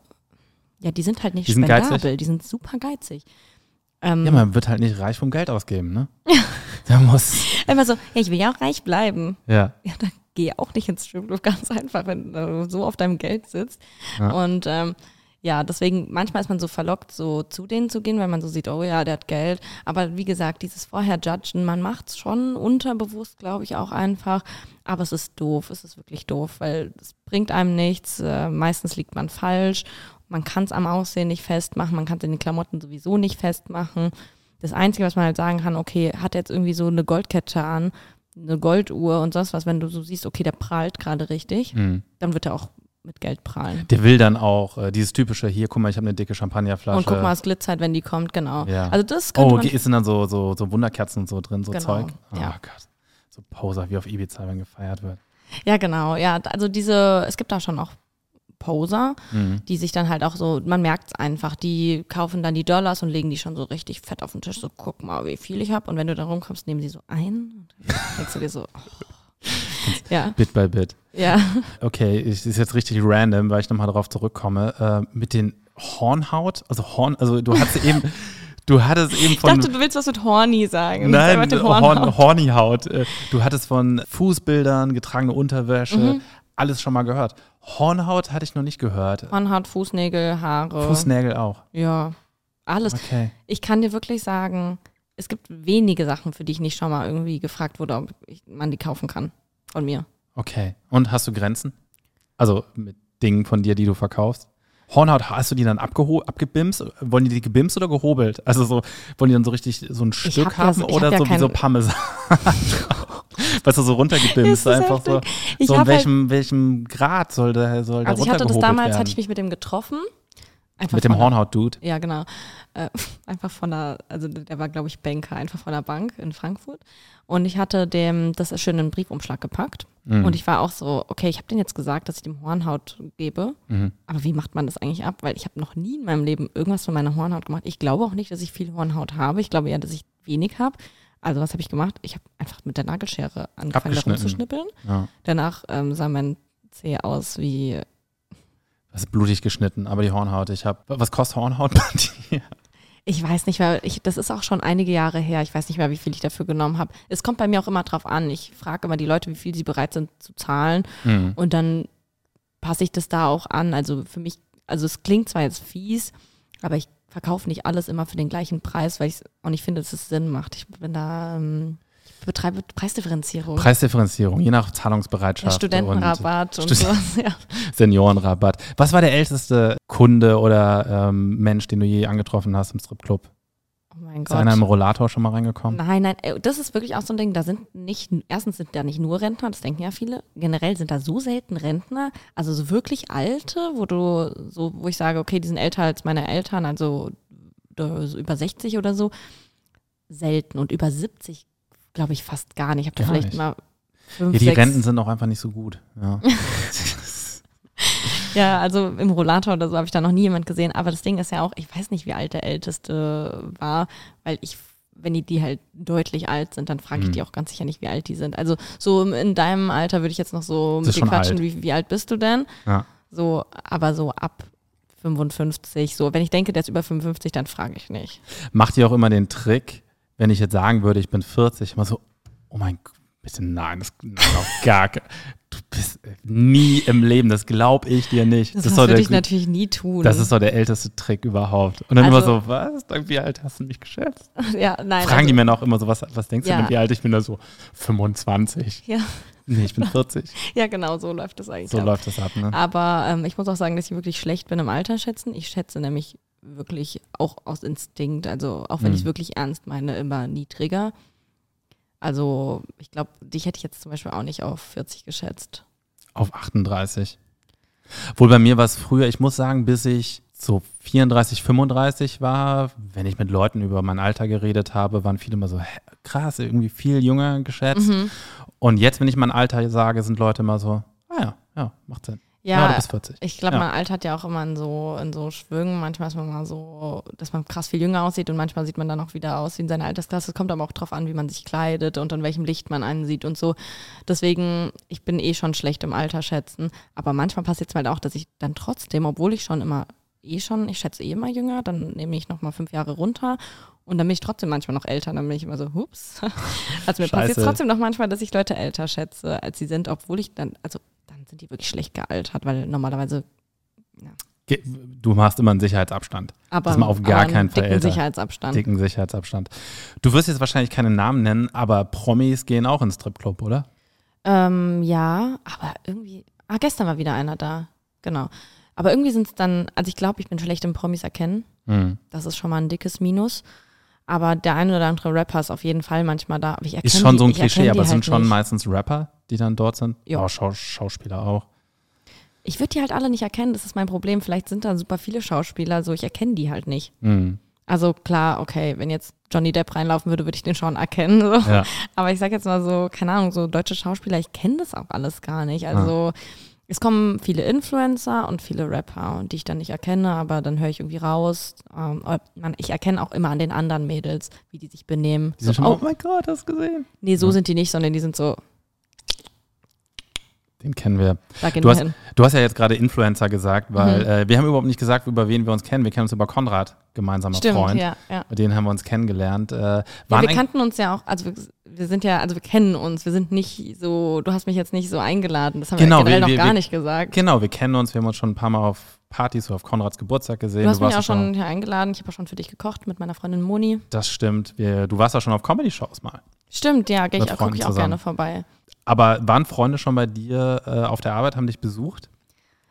ja, die sind halt nicht Die sind spendabel, geizig? die sind super geizig. Ähm, Ja, man wird halt nicht reich vom Geld ausgeben, ne? Da muss, immer so, ja, ich will ja auch reich bleiben. ja. Ja, dann geh auch nicht ins Stripclub, ganz einfach, wenn du so auf deinem Geld sitzt. Ja. Und ähm, ja, deswegen, manchmal ist man so verlockt, so zu denen zu gehen, weil man so sieht, oh ja, der hat Geld. Aber wie gesagt, dieses Vorher-Judgen, man macht es schon unterbewusst, glaube ich, auch einfach. Aber es ist doof, es ist wirklich doof, weil es bringt einem nichts. Äh, meistens liegt man falsch. Man kann es am Aussehen nicht festmachen, man kann es in den Klamotten sowieso nicht festmachen. Das Einzige, was man halt sagen kann, okay, hat er jetzt irgendwie so eine Goldkette an, eine Golduhr und sonst was, wenn du so siehst, okay, der prahlt gerade richtig, Hm. dann wird er auch mit Geld prahlen. Der will dann auch äh, dieses typische, hier, guck mal, ich habe eine dicke Champagnerflasche. Und guck mal, es glitzert, wenn die kommt, genau. Ja. Also das Oh, ist denn dann so, so, so Wunderkerzen und so drin, so Genau, Zeug? Oh ja. Gott. So Poser, wie auf Ibiza, wenn gefeiert wird. ja genau, ja, also diese, es gibt da schon auch Poser, Mhm. die sich dann halt auch so, man merkt es einfach, die kaufen dann die Dollars und legen die schon so richtig fett auf den Tisch, so guck mal, wie viel ich habe und wenn du dann rumkommst, nehmen sie so ein und dann denkst du dir so, oh. ja, Bit by Bit. ja, Okay, es ist jetzt richtig random, weil ich nochmal darauf zurückkomme. Äh, mit den Hornhaut, also Horn, also du hast eben, Du hattest eben Ich von. dachte, du willst was mit Horny sagen. Nein, mal Horn, Hornhaut. Hornyhaut. Äh, Du hattest von Fußbildern, getragene Unterwäsche, Mhm. alles schon mal gehört. Hornhaut hatte ich noch nicht gehört. Hornhaut, Fußnägel, Haare. Fußnägel auch. Ja, alles. Okay. Ich kann dir wirklich sagen, es gibt wenige Sachen, für die ich nicht schon mal irgendwie gefragt wurde, ob ich, man die kaufen kann von mir. Okay. Und hast du Grenzen? Also mit Dingen von dir, die du verkaufst? Hornhaut, hast du die dann abgebimst? Wollen die die gebimst oder gehobelt? Also so, wollen die dann so richtig so ein Stück hab ja haben ich oder hab ja so wie so Parmesan? weißt du, so das einfach so. Ich so in halt- welchem, welchem Grad soll der, soll der Also ich hatte das damals, werden? hatte ich mich mit dem getroffen. Einfach mit dem Hornhaut-Dude? Ja, genau. Äh, einfach von der, also der war, glaube ich, Banker, einfach von der Bank in Frankfurt. Und ich hatte dem das schön in einen Briefumschlag gepackt. Mhm. Und ich war auch so, okay, ich habe den jetzt gesagt, dass ich dem Hornhaut gebe. Mhm. Aber wie macht man das eigentlich ab? Weil ich habe noch nie in meinem Leben irgendwas von meiner Hornhaut gemacht. Ich glaube auch nicht, dass ich viel Hornhaut habe. Ich glaube eher, dass ich wenig habe. Also was habe ich gemacht? Ich habe einfach mit der Nagelschere angefangen, da Abgeschnitten. rumzuschnippeln. Ja. Danach ähm, sah mein Zeh aus wie Das ist blutig geschnitten, aber die Hornhaut, ich habe. Was kostet Hornhaut bei dir? Ich weiß nicht mehr, ich, das ist auch schon einige Jahre her. Ich weiß nicht mehr, wie viel ich dafür genommen habe. Es kommt bei mir auch immer drauf an. Ich frage immer die Leute, wie viel sie bereit sind zu zahlen. Mhm. Und dann passe ich das da auch an. Also für mich, also es klingt zwar jetzt fies, aber ich verkaufe nicht alles immer für den gleichen Preis, weil ich auch nicht finde, dass es Sinn macht. Ich bin da, ähm, betreibe Preisdifferenzierung. Preisdifferenzierung, je nach ja, Zahlungsbereitschaft. Studentenrabatt und, Studen- sowas. Ja. Und Seniorenrabatt. Was war der älteste Kunde oder ähm, Mensch, den du je angetroffen hast im Stripclub? Oh mein Ist einer Gott. im Rollator schon mal reingekommen? Nein, nein, äh, das ist wirklich auch so ein Ding, da sind nicht, erstens sind da nicht nur Rentner, das denken ja viele. Generell sind da so selten Rentner, also so wirklich alte, wo du, so, wo ich sage, okay, die sind älter als meine Eltern, also so über 60 oder so. Selten und über 70, glaube ich, fast gar nicht. Ich habe da vielleicht nicht. mal fünf, Ja, die sechs, Renten sind auch einfach nicht so gut. Ja. Ja, also im Rollator oder so habe ich da noch nie jemand gesehen. Aber das Ding ist ja auch, ich weiß nicht, wie alt der Älteste war, weil ich, wenn die, die halt deutlich alt sind, dann frage ich Mhm. die auch ganz sicher nicht, wie alt die sind. Also so in deinem Alter würde ich jetzt noch so Das mit dir quatschen, alt. wie, wie alt bist du denn? Ja. So, aber so ab 55, so, wenn ich denke, der ist über 55, dann frage ich nicht. Macht ihr auch immer den Trick, wenn ich jetzt sagen würde, ich bin 40, immer so, oh mein Gott, bitte nein, das nein, auf gar Du bist nie im Leben, das glaube ich dir nicht. Das, das würde ich natürlich nie tun. das ist doch der älteste Trick überhaupt. Und dann Also- immer so, was? Wie alt hast du mich geschätzt? ja, nein. Fragen also, die mir noch immer so, was, was denkst Ja. du denn, wie alt ich bin? Da so, 25. Ja, Nee, ich bin 40. ja, genau, so läuft das eigentlich. So ab. läuft das ab, ne? Aber ähm, ich muss auch sagen, dass ich wirklich schlecht bin im Alter schätzen. Ich schätze nämlich wirklich auch aus Instinkt, also auch wenn Mhm. ich es wirklich ernst meine, immer niedriger. Also ich glaube, dich hätte ich jetzt zum Beispiel auch nicht auf 40 geschätzt. Auf 38. Wohl bei mir war es früher, ich muss sagen, bis ich so 34, 35 war, wenn ich mit Leuten über mein Alter geredet habe, waren viele immer so, hä, krass, irgendwie viel jünger geschätzt. Mhm. Und jetzt, wenn ich mein Alter sage, sind Leute immer so, ah ja, ja, macht Sinn. Ja, Ja, du bist 40. ich glaube, Ja. man altert ja auch immer in so, in so Schwüngen. Manchmal ist man mal so, dass man krass viel jünger aussieht und manchmal sieht man dann auch wieder aus wie in seiner Altersklasse. Es kommt aber auch drauf an, wie man sich kleidet und in welchem Licht man einen sieht und so. Deswegen, ich bin eh schon schlecht im Alter schätzen. Aber manchmal passiert es halt auch, dass ich dann trotzdem, obwohl ich schon immer eh schon, ich schätze eh immer jünger, dann nehme ich nochmal fünf Jahre runter und dann bin ich trotzdem manchmal noch älter. Dann bin ich immer so, hups. Also mir passiert es trotzdem noch manchmal, dass ich Leute älter schätze, als sie sind, obwohl ich dann, also dann sind die wirklich schlecht gealtert, weil normalerweise Ge- Du machst immer einen Sicherheitsabstand. aber, Dass man auf gar keinen Fall dicken älter- Sicherheitsabstand. Dicken Sicherheitsabstand. Du wirst jetzt wahrscheinlich keine Namen nennen, aber Promis gehen auch ins Stripclub, oder? Ähm, ja, aber irgendwie, ah, gestern war wieder einer da, genau. Aber irgendwie sind es dann, also ich glaube, ich bin schlecht im Promis erkennen. Hm. Das ist schon mal ein dickes Minus. Aber der eine oder andere Rapper ist auf jeden Fall manchmal da. Ist schon die, so ein Klischee, aber es sind halt schon nicht. meistens Rapper, die dann dort sind. Jo. Oh, Schau Schauspieler auch. Ich würde die halt alle nicht erkennen, das ist mein Problem. Vielleicht sind da super viele Schauspieler, so ich erkenne die halt nicht. Hm. Also klar, okay, wenn jetzt Johnny Depp reinlaufen würde, würde ich den schon erkennen. So. Ja. Aber ich sag jetzt mal so, keine Ahnung, so deutsche Schauspieler, ich kenne das auch alles gar nicht. Also es kommen viele Influencer und viele Rapper, die ich dann nicht erkenne, aber dann höre ich irgendwie raus. Ähm, ich erkenne auch immer an den anderen Mädels, wie die sich benehmen. Die sind So, schon, oh, oh mein Gott, hast du gesehen? nee, so Ja. sind die nicht, sondern die sind so, Den kennen wir. Da gehen Du wir hast, hin. du hast ja jetzt gerade Influencer gesagt, weil Mhm. äh, wir haben überhaupt nicht gesagt, über wen wir uns kennen. Wir kennen uns über Konrad, gemeinsamer Stimmt, Freund. ja, ja. Mit denen haben wir uns kennengelernt. Äh, Ja, wir kannten uns ja auch, also wir, sind ja, also wir kennen uns, wir sind nicht so, du hast mich jetzt nicht so eingeladen, das haben Genau, wir generell wir- noch wir- gar wir- nicht gesagt. genau, wir kennen uns. Wir haben uns schon ein paar Mal auf Partys, so auf Konrads Geburtstag gesehen. Du hast mich warst auch ja schon hier eingeladen, ich habe auch schon für dich gekocht mit meiner Freundin Moni. Das stimmt. Du warst auch schon auf Comedy-Shows mal. Stimmt, ja, gehe ich auch, Freunden ich auch gerne vorbei. Aber waren Freunde schon bei dir äh, auf der Arbeit, haben dich besucht?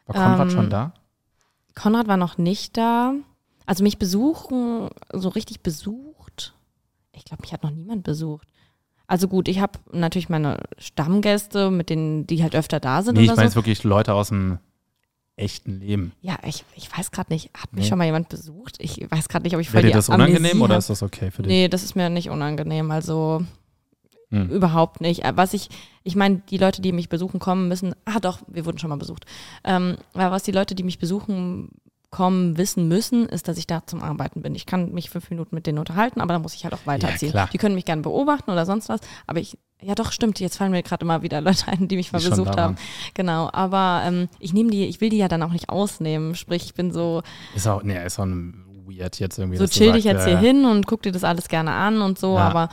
War Konrad Ähm, schon da? Konrad war noch nicht da. Also mich besuchen, so richtig besucht. Ich glaube, mich hat noch niemand besucht. Also gut, ich habe natürlich meine Stammgäste, mit denen, die halt öfter da sind Nee, ich meine so. jetzt wirklich Leute aus dem echten Leben. Ja, ich, ich weiß gerade nicht, hat mich Nee. schon mal jemand besucht? Ich weiß gerade nicht, ob ich voll Wäre dir das unangenehm Amnesie oder ist das okay für dich? Nee, das ist mir nicht unangenehm. Also Hm. überhaupt nicht. Äh, Was ich, ich meine, die Leute, die mich besuchen kommen, müssen, ah doch, wir wurden schon mal besucht. Ähm, aber was die Leute, die mich besuchen kommen, wissen müssen, ist, dass ich da zum Arbeiten bin. Ich kann mich fünf Minuten mit denen unterhalten, aber dann muss ich halt auch weiterziehen. klar. die können mich gerne beobachten oder sonst was, aber ich, ja doch, stimmt, jetzt fallen mir gerade immer wieder Leute ein, die mich mal Die besucht haben. Genau, aber ähm, ich nehme die, ich will die ja dann auch nicht ausnehmen. Sprich, ich bin so, Ist auch, nee, ist auch ein weird jetzt irgendwie. so chill dich jetzt hier hin und guck dir das alles gerne an und so, Ja. aber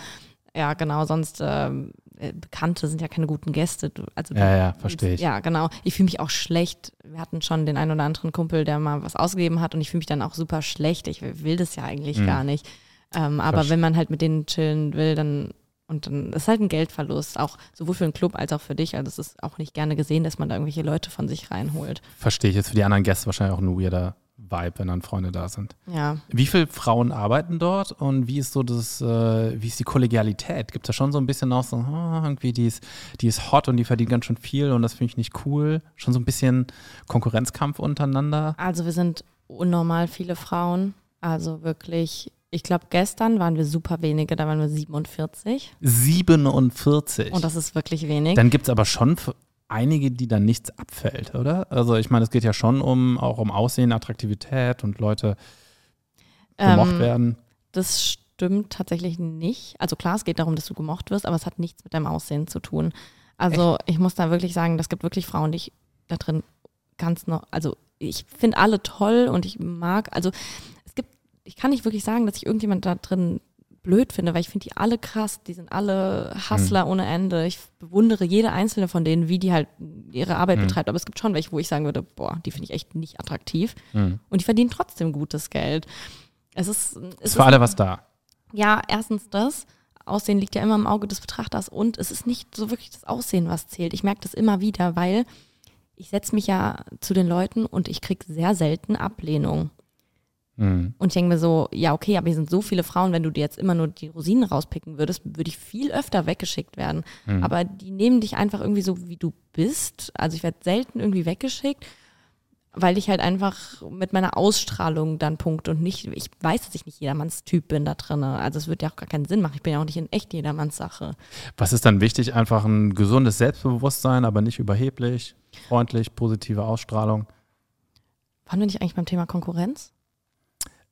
ja, genau, sonst ähm, äh, Bekannte sind ja keine guten Gäste. Also Ja, ja, verstehe ich. Ja, genau. Ich fühle mich auch schlecht. Wir hatten schon den einen oder anderen Kumpel, der mal was ausgegeben hat und ich fühle mich dann auch super schlecht. Ich will das ja eigentlich Mhm. gar nicht. Ähm, aber Verste- wenn man halt mit denen chillen will, dann und dann ist halt ein Geldverlust, auch sowohl für den Club als auch für dich. Also es ist auch nicht gerne gesehen, dass man da irgendwelche Leute von sich reinholt. Verstehe ich jetzt für die anderen Gäste wahrscheinlich auch ein weirder Vibe, wenn dann Freunde da sind. Ja. Wie viele Frauen arbeiten dort und wie ist so das, äh, wie ist die Kollegialität? Gibt es da schon so ein bisschen auch so, ah, irgendwie die ist, die ist hot und die verdient ganz schön viel und das finde ich nicht cool. Schon so ein bisschen Konkurrenzkampf untereinander. Also wir sind unnormal viele Frauen. Also wirklich, ich glaube, gestern waren wir super wenige, da waren wir 47. 47. Und das ist wirklich wenig. Dann gibt es aber schon einige, die dann nichts abfällt, oder? Also ich meine, es geht ja schon um auch um Aussehen, Attraktivität und Leute gemocht Ähm, werden. Das stimmt tatsächlich nicht. Also klar, es geht darum, dass du gemocht wirst, aber es hat nichts mit deinem Aussehen zu tun. Also ich muss da wirklich sagen, es gibt wirklich Frauen, die ich da drin ganz noch, also ich finde alle toll und ich mag, also es gibt, ich kann nicht wirklich sagen, dass ich irgendjemand da drin blöd finde, weil ich finde die alle krass, die sind alle Hustler ohne Ende. Ich bewundere jede einzelne von denen, wie die halt ihre Arbeit Mhm. betreibt. Aber es gibt schon welche, wo ich sagen würde, boah, die finde ich echt nicht attraktiv. Mhm. Und die verdienen trotzdem gutes Geld. Es ist, es Ist für alle was da. ja, erstens das. Aussehen liegt ja immer im Auge des Betrachters und es ist nicht so wirklich das Aussehen, was zählt. Ich merke das immer wieder, weil ich setze mich ja zu den Leuten und ich kriege sehr selten Ablehnung. Mhm. Und ich denke mir so, ja, okay, aber hier sind so viele Frauen, wenn du dir jetzt immer nur die Rosinen rauspicken würdest, würde ich viel öfter weggeschickt werden. Mhm. Aber die nehmen dich einfach irgendwie so, wie du bist. Also ich werde selten irgendwie weggeschickt, weil ich halt einfach mit meiner Ausstrahlung dann punkte und nicht, ich weiß, dass ich nicht jedermanns Typ bin da drin. Also es wird ja auch gar keinen Sinn machen. Ich bin ja auch nicht in echt jedermanns Sache. Was ist dann wichtig? Einfach ein gesundes Selbstbewusstsein, aber nicht überheblich, freundlich, positive Ausstrahlung. Waren wir nicht eigentlich beim Thema Konkurrenz?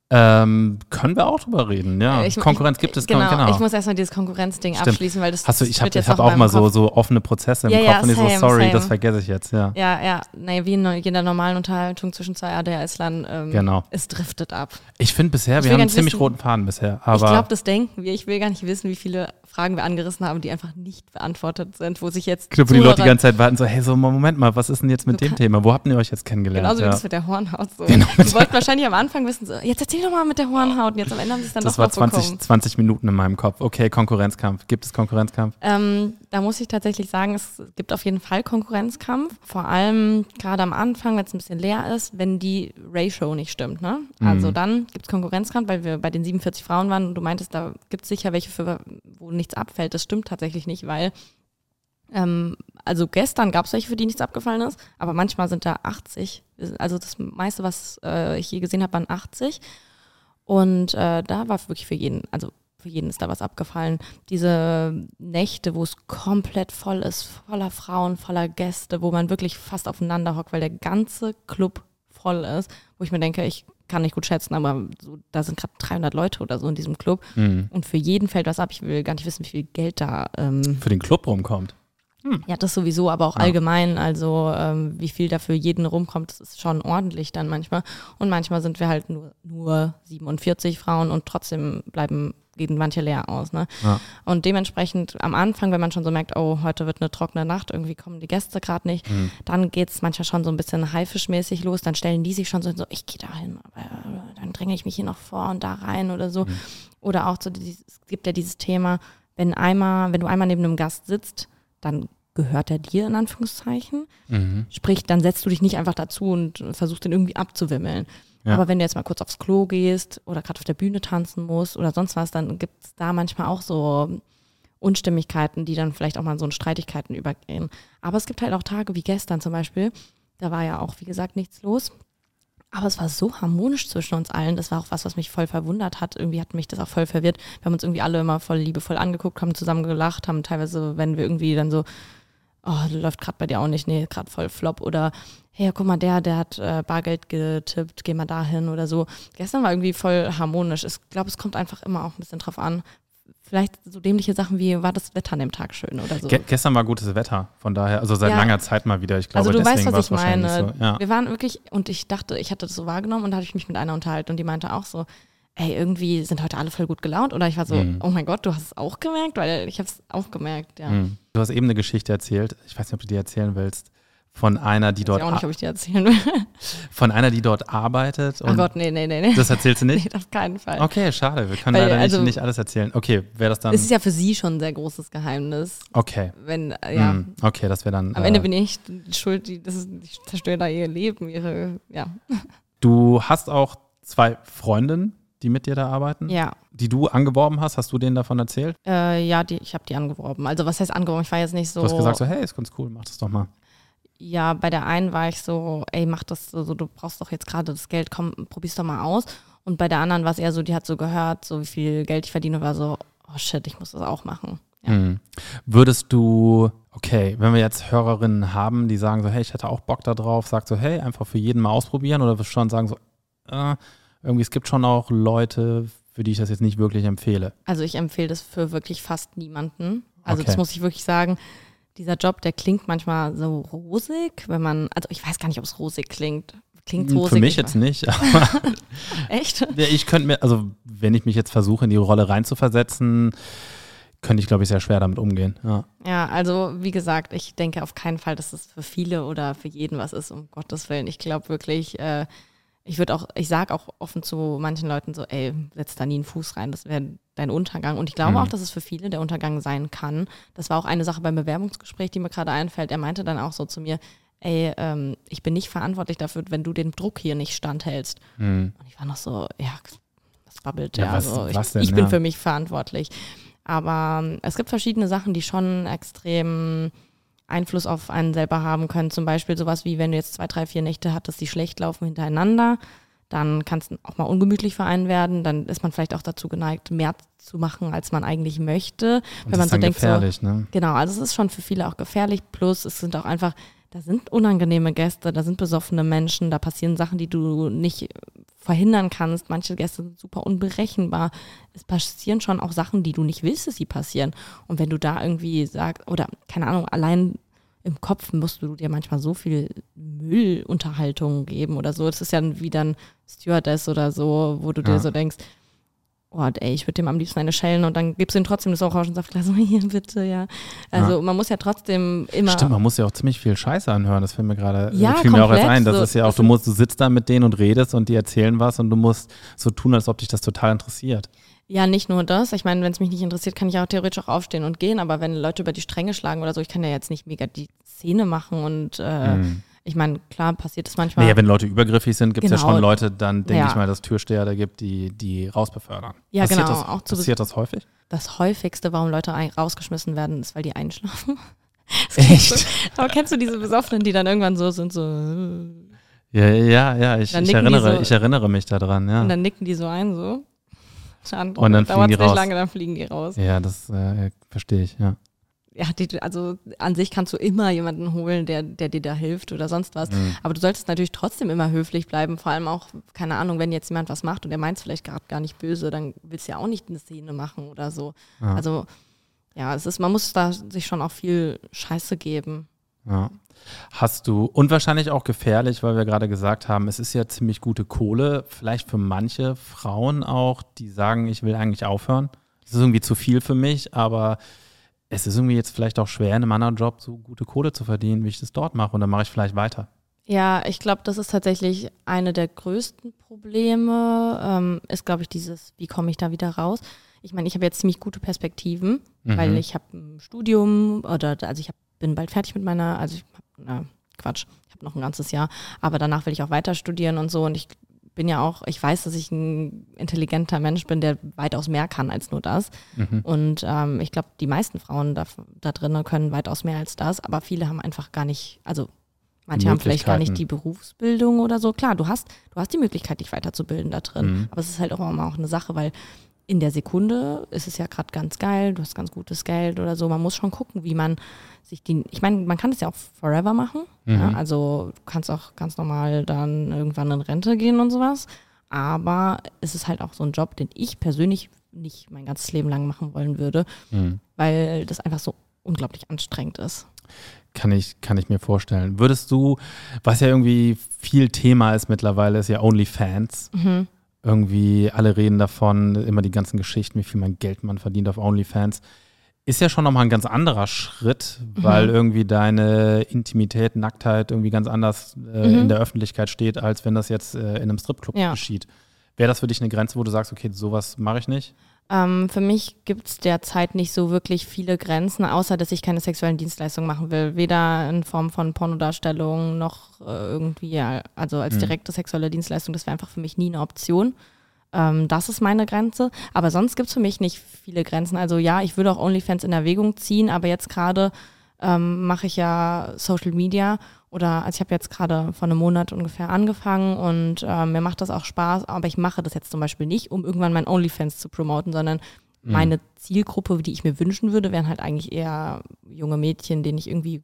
Ähm, können wir auch drüber reden, ja. Äh, ich- Konkurrenz ich, gibt es, genau, genau. Ich muss erstmal dieses Konkurrenzding Stimmt. abschließen, weil das Hast du, ich habe hab auch mal so, so offene Prozesse im Ja, Kopf ja, und ich so, same, sorry, same. das vergesse ich jetzt, ja. Ja, ja, naja, wie in jeder normalen Unterhaltung zwischen zwei ADHSlern, ähm, Genau. es driftet ab. Ich finde bisher, Ich wir haben einen ziemlich wissen- roten Faden bisher. ich Aber glaube, das denken wir. Ich will gar nicht wissen, wie viele Fragen wir angerissen haben, die einfach nicht beantwortet sind, wo sich jetzt ich glaube, wo die Leute die ganze Zeit warten, so, hey, so, Moment mal, was ist denn jetzt mit dem Thema? Wo habt ihr euch jetzt kennengelernt? Genauso wie ja. das mit der Hornhaut. So. Genau. Die wollten wahrscheinlich am Anfang wissen, so, jetzt erzähl doch mal mit der Hornhaut. Und jetzt am Ende haben sie es dann Das doch war noch 20, bekommen. 20 Minuten in meinem Kopf. Okay, Konkurrenzkampf. Gibt es Konkurrenzkampf? Ähm, da muss ich tatsächlich sagen, es gibt auf jeden Fall Konkurrenzkampf. Vor allem gerade am Anfang, wenn es ein bisschen leer ist, wenn die Ratio nicht stimmt. Ne? Also Mhm. dann gibt es Konkurrenzkampf, weil wir bei den 47 Frauen waren und du meintest, da gibt es sicher welche, für, wo nichts abfällt. Das stimmt tatsächlich nicht, weil ähm, also gestern gab es welche, für die nichts abgefallen ist, aber manchmal sind da 80. Also das meiste, was äh, ich je gesehen habe, waren 80. Und äh, da war wirklich für jeden, also für jeden ist da was abgefallen. Diese Nächte, wo es komplett voll ist, voller Frauen, voller Gäste, wo man wirklich fast aufeinander hockt, weil der ganze Club voll ist, wo ich mir denke, ich kann nicht gut schätzen, aber so, da sind gerade 300 Leute oder so in diesem Club Mhm. und für jeden fällt was ab. Ich will gar nicht wissen, wie viel Geld da. Ähm, Für den Club rumkommt. Ja, das sowieso, aber auch Ja. allgemein. Also ähm, wie viel da für jeden rumkommt, das ist schon ordentlich dann manchmal. Und manchmal sind wir halt nur, nur 47 Frauen und trotzdem bleiben, gehen manche leer aus. Ne? Ja. Und dementsprechend am Anfang, wenn man schon so merkt, oh, heute wird eine trockene Nacht, irgendwie kommen die Gäste gerade nicht, Mhm. dann geht es manchmal schon so ein bisschen haifischmäßig los. Dann stellen die sich schon so, so ich gehe da hin, aber äh, dann dränge ich mich hier noch vor und da rein oder so. Mhm. Oder auch so, es gibt ja dieses Thema, wenn einmal, wenn du einmal neben einem Gast sitzt, dann gehört er dir in Anführungszeichen. Mhm. Sprich, dann setzt du dich nicht einfach dazu und versuchst den irgendwie abzuwimmeln. Ja. Aber wenn du jetzt mal kurz aufs Klo gehst oder gerade auf der Bühne tanzen musst oder sonst was, dann gibt es da manchmal auch so Unstimmigkeiten, die dann vielleicht auch mal in so in Streitigkeiten übergehen. Aber es gibt halt auch Tage wie gestern zum Beispiel, da war ja auch, wie gesagt, nichts los. Aber es war so harmonisch zwischen uns allen. Das war auch was, was mich voll verwundert hat. Irgendwie hat mich das auch voll verwirrt. Wir haben uns irgendwie alle immer voll liebevoll angeguckt, haben zusammen gelacht, haben teilweise, wenn wir irgendwie dann so, oh, läuft gerade bei dir auch nicht, nee, gerade voll flop oder hey, guck mal, der, der hat äh, Bargeld getippt, geh mal dahin oder so. Gestern war irgendwie voll harmonisch. Ich glaube, es kommt einfach immer auch ein bisschen drauf an. Vielleicht so dämliche Sachen wie, war das Wetter an dem Tag schön oder so. Ge gestern war gutes Wetter, von daher, also seit Ja. langer Zeit mal wieder. Ich glaube, also du deswegen weißt, was ich meine. so. Ja. Wir waren wirklich, und ich dachte, ich hatte das so wahrgenommen und da hatte ich mich mit einer unterhalten und die meinte auch so, ey, irgendwie sind heute alle voll gut gelaunt. Oder ich war so, Mhm. oh mein Gott, du hast es auch gemerkt, weil ich habe es auch gemerkt, ja. Mhm. Du hast eben eine Geschichte erzählt, ich weiß nicht, ob du die erzählen willst, von einer, die Ich dort, weiß auch nicht, ob ich dir erzählen will. von einer, die dort arbeitet. Oh Gott, nee, nee, nee, nee. Das erzählst du nicht? nee, auf keinen Fall. Okay, schade. Wir können Weil, leider nicht, also- nicht alles erzählen. Okay, wäre das dann. Es ist ja für sie schon ein sehr großes Geheimnis. okay. Wenn, ja, Hm, okay, das wäre dann. am äh, Ende bin ich schuld, die, das ist, ich zerstöre da ihr Leben, ihre, ja. Du hast auch zwei Freundinnen, die mit dir da arbeiten, Ja, die du angeworben hast. Hast du denen davon erzählt? äh, ja, die, ich habe die angeworben. Also was heißt angeworben? Ich war jetzt nicht so. Du hast gesagt so, hey, ist ganz cool, mach das doch mal. Ja, bei der einen war ich so, ey, mach das so, du brauchst doch jetzt gerade das Geld, komm, probier's doch mal aus. Und bei der anderen war es eher so, die hat so gehört, so wie viel Geld ich verdiene, war so, oh shit, ich muss das auch machen. Ja. Hm. Würdest du, okay, wenn wir jetzt Hörerinnen haben, die sagen so, hey, ich hätte auch Bock da drauf, sagst so, hey, einfach für jeden mal ausprobieren oder würdest du schon sagen so, äh, irgendwie, es gibt schon auch Leute, für die ich das jetzt nicht wirklich empfehle. Also ich empfehle das für wirklich fast niemanden. Also Okay. das muss ich wirklich sagen. Dieser Job, der klingt manchmal so rosig, wenn man, also ich weiß gar nicht, ob es rosig klingt. Klingt rosig. Hm, Für mich ich jetzt weiß- nicht. Echt? Ich könnte mir, also wenn ich mich jetzt versuche, in die Rolle reinzuversetzen, könnte ich, glaube ich, sehr schwer damit umgehen. Ja. Ja, also wie gesagt, ich denke auf keinen Fall, dass es für viele oder für jeden was ist, um Gottes Willen. Ich glaube wirklich, äh, ich würde auch, ich sage auch offen zu manchen Leuten so, ey, setz da nie einen Fuß rein, das wäre dein Untergang. Und ich glaube Mhm. auch, dass es für viele der Untergang sein kann. Das war auch eine Sache beim Bewerbungsgespräch, die mir gerade einfällt. Er meinte dann auch so zu mir, ey, ähm, ich bin nicht verantwortlich dafür, wenn du den Druck hier nicht standhältst. Hm. Und ich war noch so, ja, was babbelt Ja, der? was- also, ich, was denn, ich bin ja. für mich verantwortlich. Aber ähm, es gibt verschiedene Sachen, die schon extrem Einfluss auf einen selber haben können. Zum Beispiel sowas wie, wenn du jetzt zwei, drei, vier Nächte hattest, die schlecht laufen hintereinander, dann kann es auch mal ungemütlich für einen werden. Dann ist man vielleicht auch dazu geneigt, mehr zu machen, als man eigentlich möchte. Und wenn man so denkt, so, ne? Genau, also es ist schon für viele auch gefährlich. Plus es sind auch einfach, da sind unangenehme Gäste, da sind besoffene Menschen, da passieren Sachen, die du nicht verhindern kannst. Manche Gäste sind super unberechenbar. Es passieren schon auch Sachen, die du nicht willst, dass sie passieren. Und wenn du da irgendwie sagst, oder keine Ahnung, allein im Kopf musst du dir manchmal so viel Müllunterhaltung geben oder so. Das ist ja wie dann Stewardess oder so, wo du Ja. dir so denkst, oh, ey, ich würde dem am liebsten eine schellen und dann gibst du ihm trotzdem das Orangensaftglas. Hier, bitte, ja. Also man muss ja trotzdem immer. Stimmt, man muss ja auch ziemlich viel Scheiße anhören. Das fällt mir gerade, Ja, fiel mir auch komplett. ein. Das So, ist ja auch, du musst, du sitzt da mit denen und redest und die erzählen was und du musst so tun, als ob dich das total interessiert. Ja, nicht nur das. Ich meine, wenn es mich nicht interessiert, kann ich auch theoretisch auch aufstehen und gehen. Aber wenn Leute über die Stränge schlagen oder so, ich kann ja jetzt nicht mega die Szene machen. Und äh, Mhm. Ich meine, klar passiert es manchmal. Naja, wenn Leute übergriffig sind, gibt es ja Genau. schon Leute, dann denke Ja. ich mal, dass Türsteher da gibt, die, die rausbefördern. Ja, passiert genau, Das, auch zu- passiert das häufig? das häufigste, warum Leute rausgeschmissen werden, ist, weil die einschlafen. Das kennst Echt? Du, aber kennst du diese Besoffenen, die dann irgendwann so sind, so Ja, ja, ja, ich, Dann ich, erinnere, so- ich erinnere mich daran, ja. und dann nicken die so ein, so. Dann, Und dann fliegen dauert's die nicht raus. lange, dann fliegen die raus. Ja, das äh, verstehe ich, ja. Ja, die, also an sich kannst du immer jemanden holen, der, der dir da hilft oder sonst was. Mhm. Aber du solltest natürlich trotzdem immer höflich bleiben. Vor allem auch, keine Ahnung, wenn jetzt jemand was macht und der meint es vielleicht gerade gar nicht böse, dann willst du ja auch nicht eine Szene machen oder so. Ja. Also ja, es ist, man muss da sich schon auch viel Scheiße geben. Ja. Hast du, und wahrscheinlich auch gefährlich, weil wir gerade gesagt haben, es ist ja ziemlich gute Kohle, vielleicht für manche Frauen auch, die sagen, ich will eigentlich aufhören. Das ist irgendwie zu viel für mich, aber es ist irgendwie jetzt vielleicht auch schwer, in einem anderen Job so gute Kohle zu verdienen, wie ich das dort mache. Und dann mache ich vielleicht weiter. Ja, ich glaube, das ist tatsächlich eine der größten Probleme, ähm, ist, glaube ich, dieses, wie komme ich da wieder raus? Ich meine, ich habe jetzt ziemlich gute Perspektiven, mhm. weil ich habe ein Studium oder also ich hab, bin bald fertig mit meiner, also ich habe, Quatsch, ich habe noch ein ganzes Jahr, aber danach will ich auch weiter studieren und so und ich bin ja auch, ich weiß, dass ich ein intelligenter Mensch bin, der weitaus mehr kann als nur das. Mhm. Und ähm, ich glaube, die meisten Frauen da, da drinnen können weitaus mehr als das, aber viele haben einfach gar nicht, also manche haben vielleicht gar nicht die Berufsbildung oder so. Klar, du hast, du hast die Möglichkeit, dich weiterzubilden da drin, mhm. aber es ist halt auch immer auch eine Sache, weil in der Sekunde ist es ja gerade ganz geil, du hast ganz gutes Geld oder so. Man muss schon gucken, wie man sich die, ich meine, man kann das ja auch forever machen. Mhm. Ja, also du kannst auch ganz normal dann irgendwann in Rente gehen und sowas. Aber es ist halt auch so ein Job, den ich persönlich nicht mein ganzes Leben lang machen wollen würde, mhm. weil das einfach so unglaublich anstrengend ist. Kann ich, kann ich mir vorstellen. Würdest du, was ja irgendwie viel Thema ist mittlerweile, ist ja OnlyFans. Mhm irgendwie alle reden davon, immer die ganzen Geschichten, wie viel man Geld man verdient auf OnlyFans. Ist ja schon nochmal ein ganz anderer Schritt, weil mhm. irgendwie deine Intimität, Nacktheit irgendwie ganz anders äh, mhm. in der Öffentlichkeit steht, als wenn das jetzt äh, in einem Stripclub ja. geschieht. Wäre das für dich eine Grenze, wo du sagst, okay, sowas mache ich nicht? Ähm, für mich gibt es derzeit nicht so wirklich viele Grenzen, außer dass ich keine sexuellen Dienstleistungen machen will. Weder in Form von Pornodarstellung noch äh, irgendwie, also als mhm. direkte sexuelle Dienstleistung. Das wäre einfach für mich nie eine Option. Ähm, das ist meine Grenze. Aber sonst gibt es für mich nicht viele Grenzen. Also ja, ich würde auch OnlyFans in Erwägung ziehen, aber jetzt gerade ähm, mache ich ja Social Media oder also ich habe jetzt gerade vor einem Monat ungefähr angefangen und äh, mir macht das auch Spaß, aber ich mache das jetzt zum Beispiel nicht, um irgendwann mein OnlyFans zu promoten, sondern mhm. meine Zielgruppe, die ich mir wünschen würde, wären halt eigentlich eher junge Mädchen, denen ich irgendwie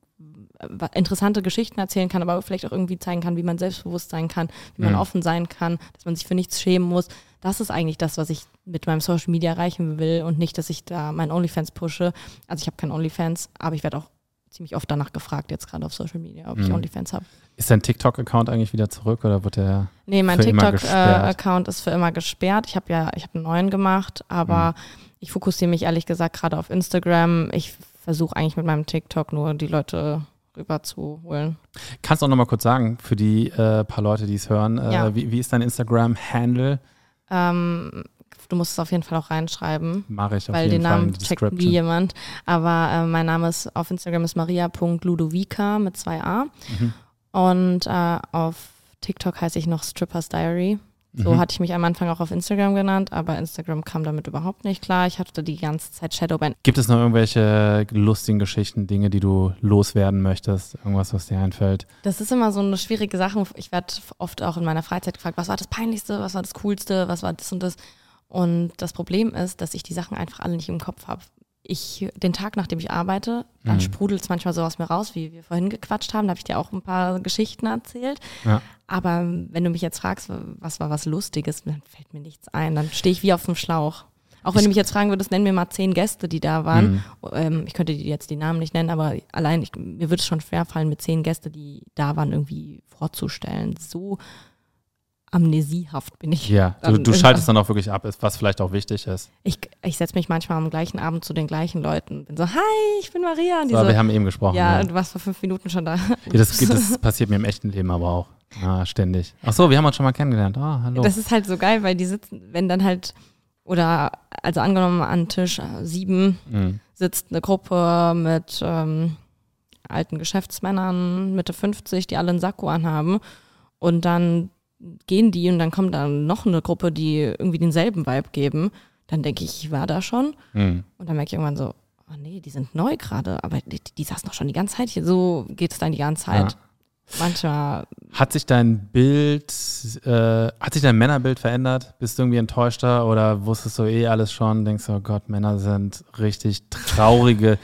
äh, interessante Geschichten erzählen kann, aber vielleicht auch irgendwie zeigen kann, wie man selbstbewusst sein kann, wie man mhm. offen sein kann, dass man sich für nichts schämen muss. Das ist eigentlich das, was ich mit meinem Social Media erreichen will und nicht, dass ich da mein OnlyFans pushe. Also ich habe kein OnlyFans, aber ich werde auch ziemlich oft danach gefragt, jetzt gerade auf Social Media, ob mhm. ich OnlyFans habe. Ist dein TikTok-Account eigentlich wieder zurück oder wird der? Nee, mein TikTok-Account äh, ist für immer gesperrt. Ich habe ja, ich habe einen neuen gemacht, aber mhm. ich fokussiere mich ehrlich gesagt gerade auf Instagram. Ich versuche eigentlich mit meinem TikTok nur die Leute rüber zu holen. Kannst du auch nochmal kurz sagen, für die äh, paar Leute, die es hören, äh, ja. wie, wie, ist dein Instagram-Handle? Ähm, Du musst es auf jeden Fall auch reinschreiben. Mache ich auf weil jeden den Namen checkt nie jemand. Aber äh, mein Name ist auf Instagram ist maria.ludovica mit zwei A. Mhm. Und äh, auf TikTok heiße ich noch Strippers Diary. So mhm. hatte ich mich am Anfang auch auf Instagram genannt, aber Instagram kam damit überhaupt nicht klar. Ich hatte die ganze Zeit Shadowban. Gibt es noch irgendwelche lustigen Geschichten, Dinge, die du loswerden möchtest? Irgendwas, was dir einfällt? Das ist immer so eine schwierige Sache. Ich werde oft auch in meiner Freizeit gefragt, was war das Peinlichste, was war das Coolste, was war das und das. Und das Problem ist, dass ich die Sachen einfach alle nicht im Kopf habe. Ich, den Tag, nachdem ich arbeite, dann mhm. sprudelt es manchmal so aus mir raus, wie wir vorhin gequatscht haben. Da habe ich dir auch ein paar Geschichten erzählt. Ja. Aber wenn du mich jetzt fragst, was war was Lustiges, dann fällt mir nichts ein. Dann stehe ich wie auf dem Schlauch. Auch wenn du mich jetzt fragen würdest, nenn mir mal zehn Gäste, die da waren. Mhm. Ähm, ich könnte dir jetzt die Namen nicht nennen, aber allein, ich, mir würde es schon schwerfallen, mit zehn Gäste, die da waren, irgendwie vorzustellen. So amnesiehaft bin ich. Ja, du, du schaltest dann auch wirklich ab, was vielleicht auch wichtig ist. Ich, ich setze mich manchmal am gleichen Abend zu den gleichen Leuten. Bin so, hi, ich bin Maria. Und so, so, wir haben eben gesprochen. Ja, ja, du warst vor fünf Minuten schon da. Ja, das, das passiert mir im echten Leben aber auch. Ja, ständig. Ach so, wir haben uns schon mal kennengelernt. Oh, hallo. Das ist halt so geil, weil die sitzen, wenn dann halt, oder also angenommen an Tisch sieben mhm. sitzt eine Gruppe mit ähm, alten Geschäftsmännern, Mitte 50, die alle einen Sakko anhaben. Und dann gehen die und dann kommt dann noch eine Gruppe, die irgendwie denselben Vibe geben, dann denke ich, ich war da schon. Mhm. Und dann merke ich irgendwann so, oh nee, die sind neu gerade, aber die, die saßen doch schon die ganze Zeit hier. So geht es dann die ganze Zeit. Ja. Manchmal. Hat sich dein Bild, äh, hat sich dein Männerbild verändert? Bist du irgendwie enttäuschter oder wusstest du eh alles schon? Denkst du, oh Gott, Männer sind richtig traurige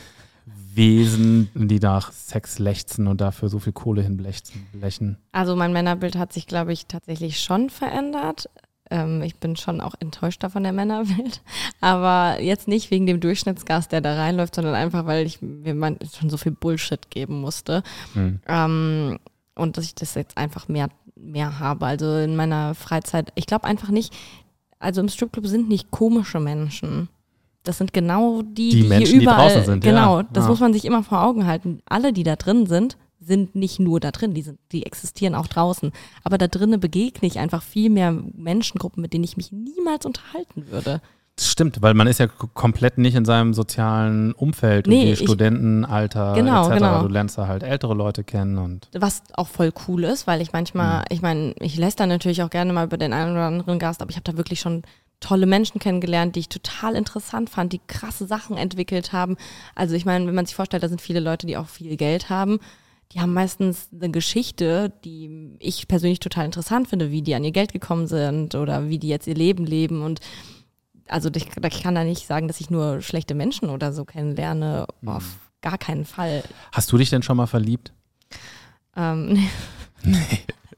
Wesen, die nach Sex lechzen und dafür so viel Kohle hinblechen. Also mein Männerbild hat sich, glaube ich, tatsächlich schon verändert. Ähm, ich bin schon auch enttäuscht von der Männerwelt. Aber jetzt nicht wegen dem Durchschnittsgast, der da reinläuft, sondern einfach, weil ich mir man schon so viel Bullshit geben musste. Hm. Ähm, und dass ich das jetzt einfach mehr, mehr habe. Also in meiner Freizeit, ich glaube einfach nicht, also im Stripclub sind nicht komische Menschen. Das sind genau die, Die die, Menschen, hier die überall, draußen sind, Genau, ja. das Ja. muss man sich immer vor Augen halten. Alle, die da drin sind, sind nicht nur da drin, die, sind, die existieren auch draußen. Aber da drinnen begegne ich einfach viel mehr Menschengruppen, mit denen ich mich niemals unterhalten würde. Das stimmt, weil man ist ja komplett nicht in seinem sozialen Umfeld, Nee, irgendwie ich- Studentenalter Genau, etc. genau. Du lernst da halt ältere Leute kennen und Was auch voll cool ist, weil ich manchmal, ich meine, ich lässt da natürlich auch gerne mal über den einen oder anderen Gast, aber ich habe da wirklich schon tolle Menschen kennengelernt, die ich total interessant fand, die krasse Sachen entwickelt haben. Also ich meine, wenn man sich vorstellt, da sind viele Leute, die auch viel Geld haben, die haben meistens eine Geschichte, die ich persönlich total interessant finde, wie die an ihr Geld gekommen sind oder wie die jetzt ihr Leben leben und also ich, ich kann da nicht sagen, dass ich nur schlechte Menschen oder so kennenlerne, auf gar keinen Fall. Hast du dich denn schon mal verliebt? Ähm,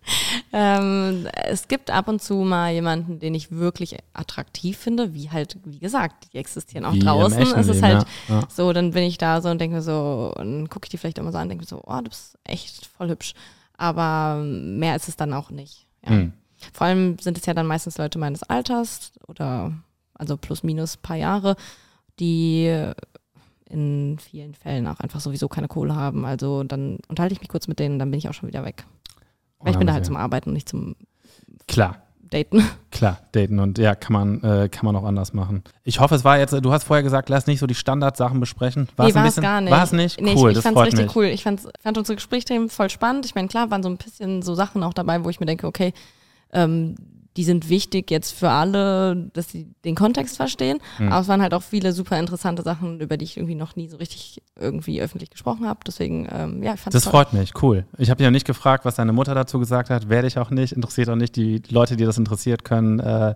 ähm, es gibt ab und zu mal jemanden, den ich wirklich attraktiv finde, wie halt, wie gesagt, die existieren auch Wie draußen. Es ist Leben, halt ja. Ja. so, dann bin ich da so und denke mir so, und gucke ich die vielleicht immer so an, denke mir so, oh, du bist echt voll hübsch. Aber mehr ist es dann auch nicht. Ja. Hm. Vor allem sind es ja dann meistens Leute meines Alters oder also plus minus paar Jahre, die in vielen Fällen auch einfach sowieso keine Kohle haben. Also dann unterhalte ich mich kurz mit denen, dann bin ich auch schon wieder weg. Weil ich bin da halt zum Arbeiten und nicht zum Klar, Daten. klar, daten und ja, kann man, äh, kann man auch anders machen. Ich hoffe, es war jetzt, du hast vorher gesagt, lass nicht so die Standardsachen besprechen. War nee, war es gar nicht. War es nicht? Nee, cool, ich, ich fand es richtig mich. cool. Ich fand's, fand unsere Gesprächsthemen voll spannend. Ich meine, klar waren so ein bisschen so Sachen auch dabei, wo ich mir denke, okay, ähm, die sind wichtig jetzt für alle, dass sie den Kontext verstehen. Hm. Aber es waren halt auch viele super interessante Sachen, über die ich irgendwie noch nie so richtig irgendwie öffentlich gesprochen habe. Deswegen, ähm, ja, ich fand Das toll. freut mich, cool. Ich habe dich ja nicht gefragt, was deine Mutter dazu gesagt hat. Werde ich auch nicht. Interessiert auch nicht. Die Leute, die das interessiert, können äh,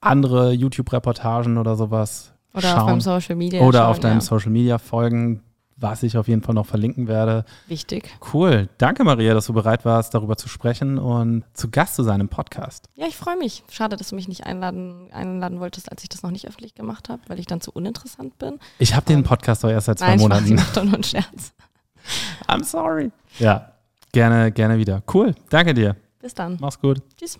andere YouTube-Reportagen oder sowas Oder auf schauen. meinem Social Media. oder schauen, auf deinem ja. Social Media folgen, was ich auf jeden Fall noch verlinken werde. Wichtig. Cool. Danke, Maria, dass du bereit warst, darüber zu sprechen und zu Gast zu sein im Podcast. Ja, ich freue mich. Schade, dass du mich nicht einladen, einladen wolltest, als ich das noch nicht öffentlich gemacht habe, weil ich dann zu uninteressant bin. Ich habe den Podcast doch erst seit zwei Nein, Spaß, ich Monaten. mach doch nur einen Scherz. I'm sorry. Ja, gerne, gerne wieder. Cool. Danke dir. Bis dann. Mach's gut. Tschüss.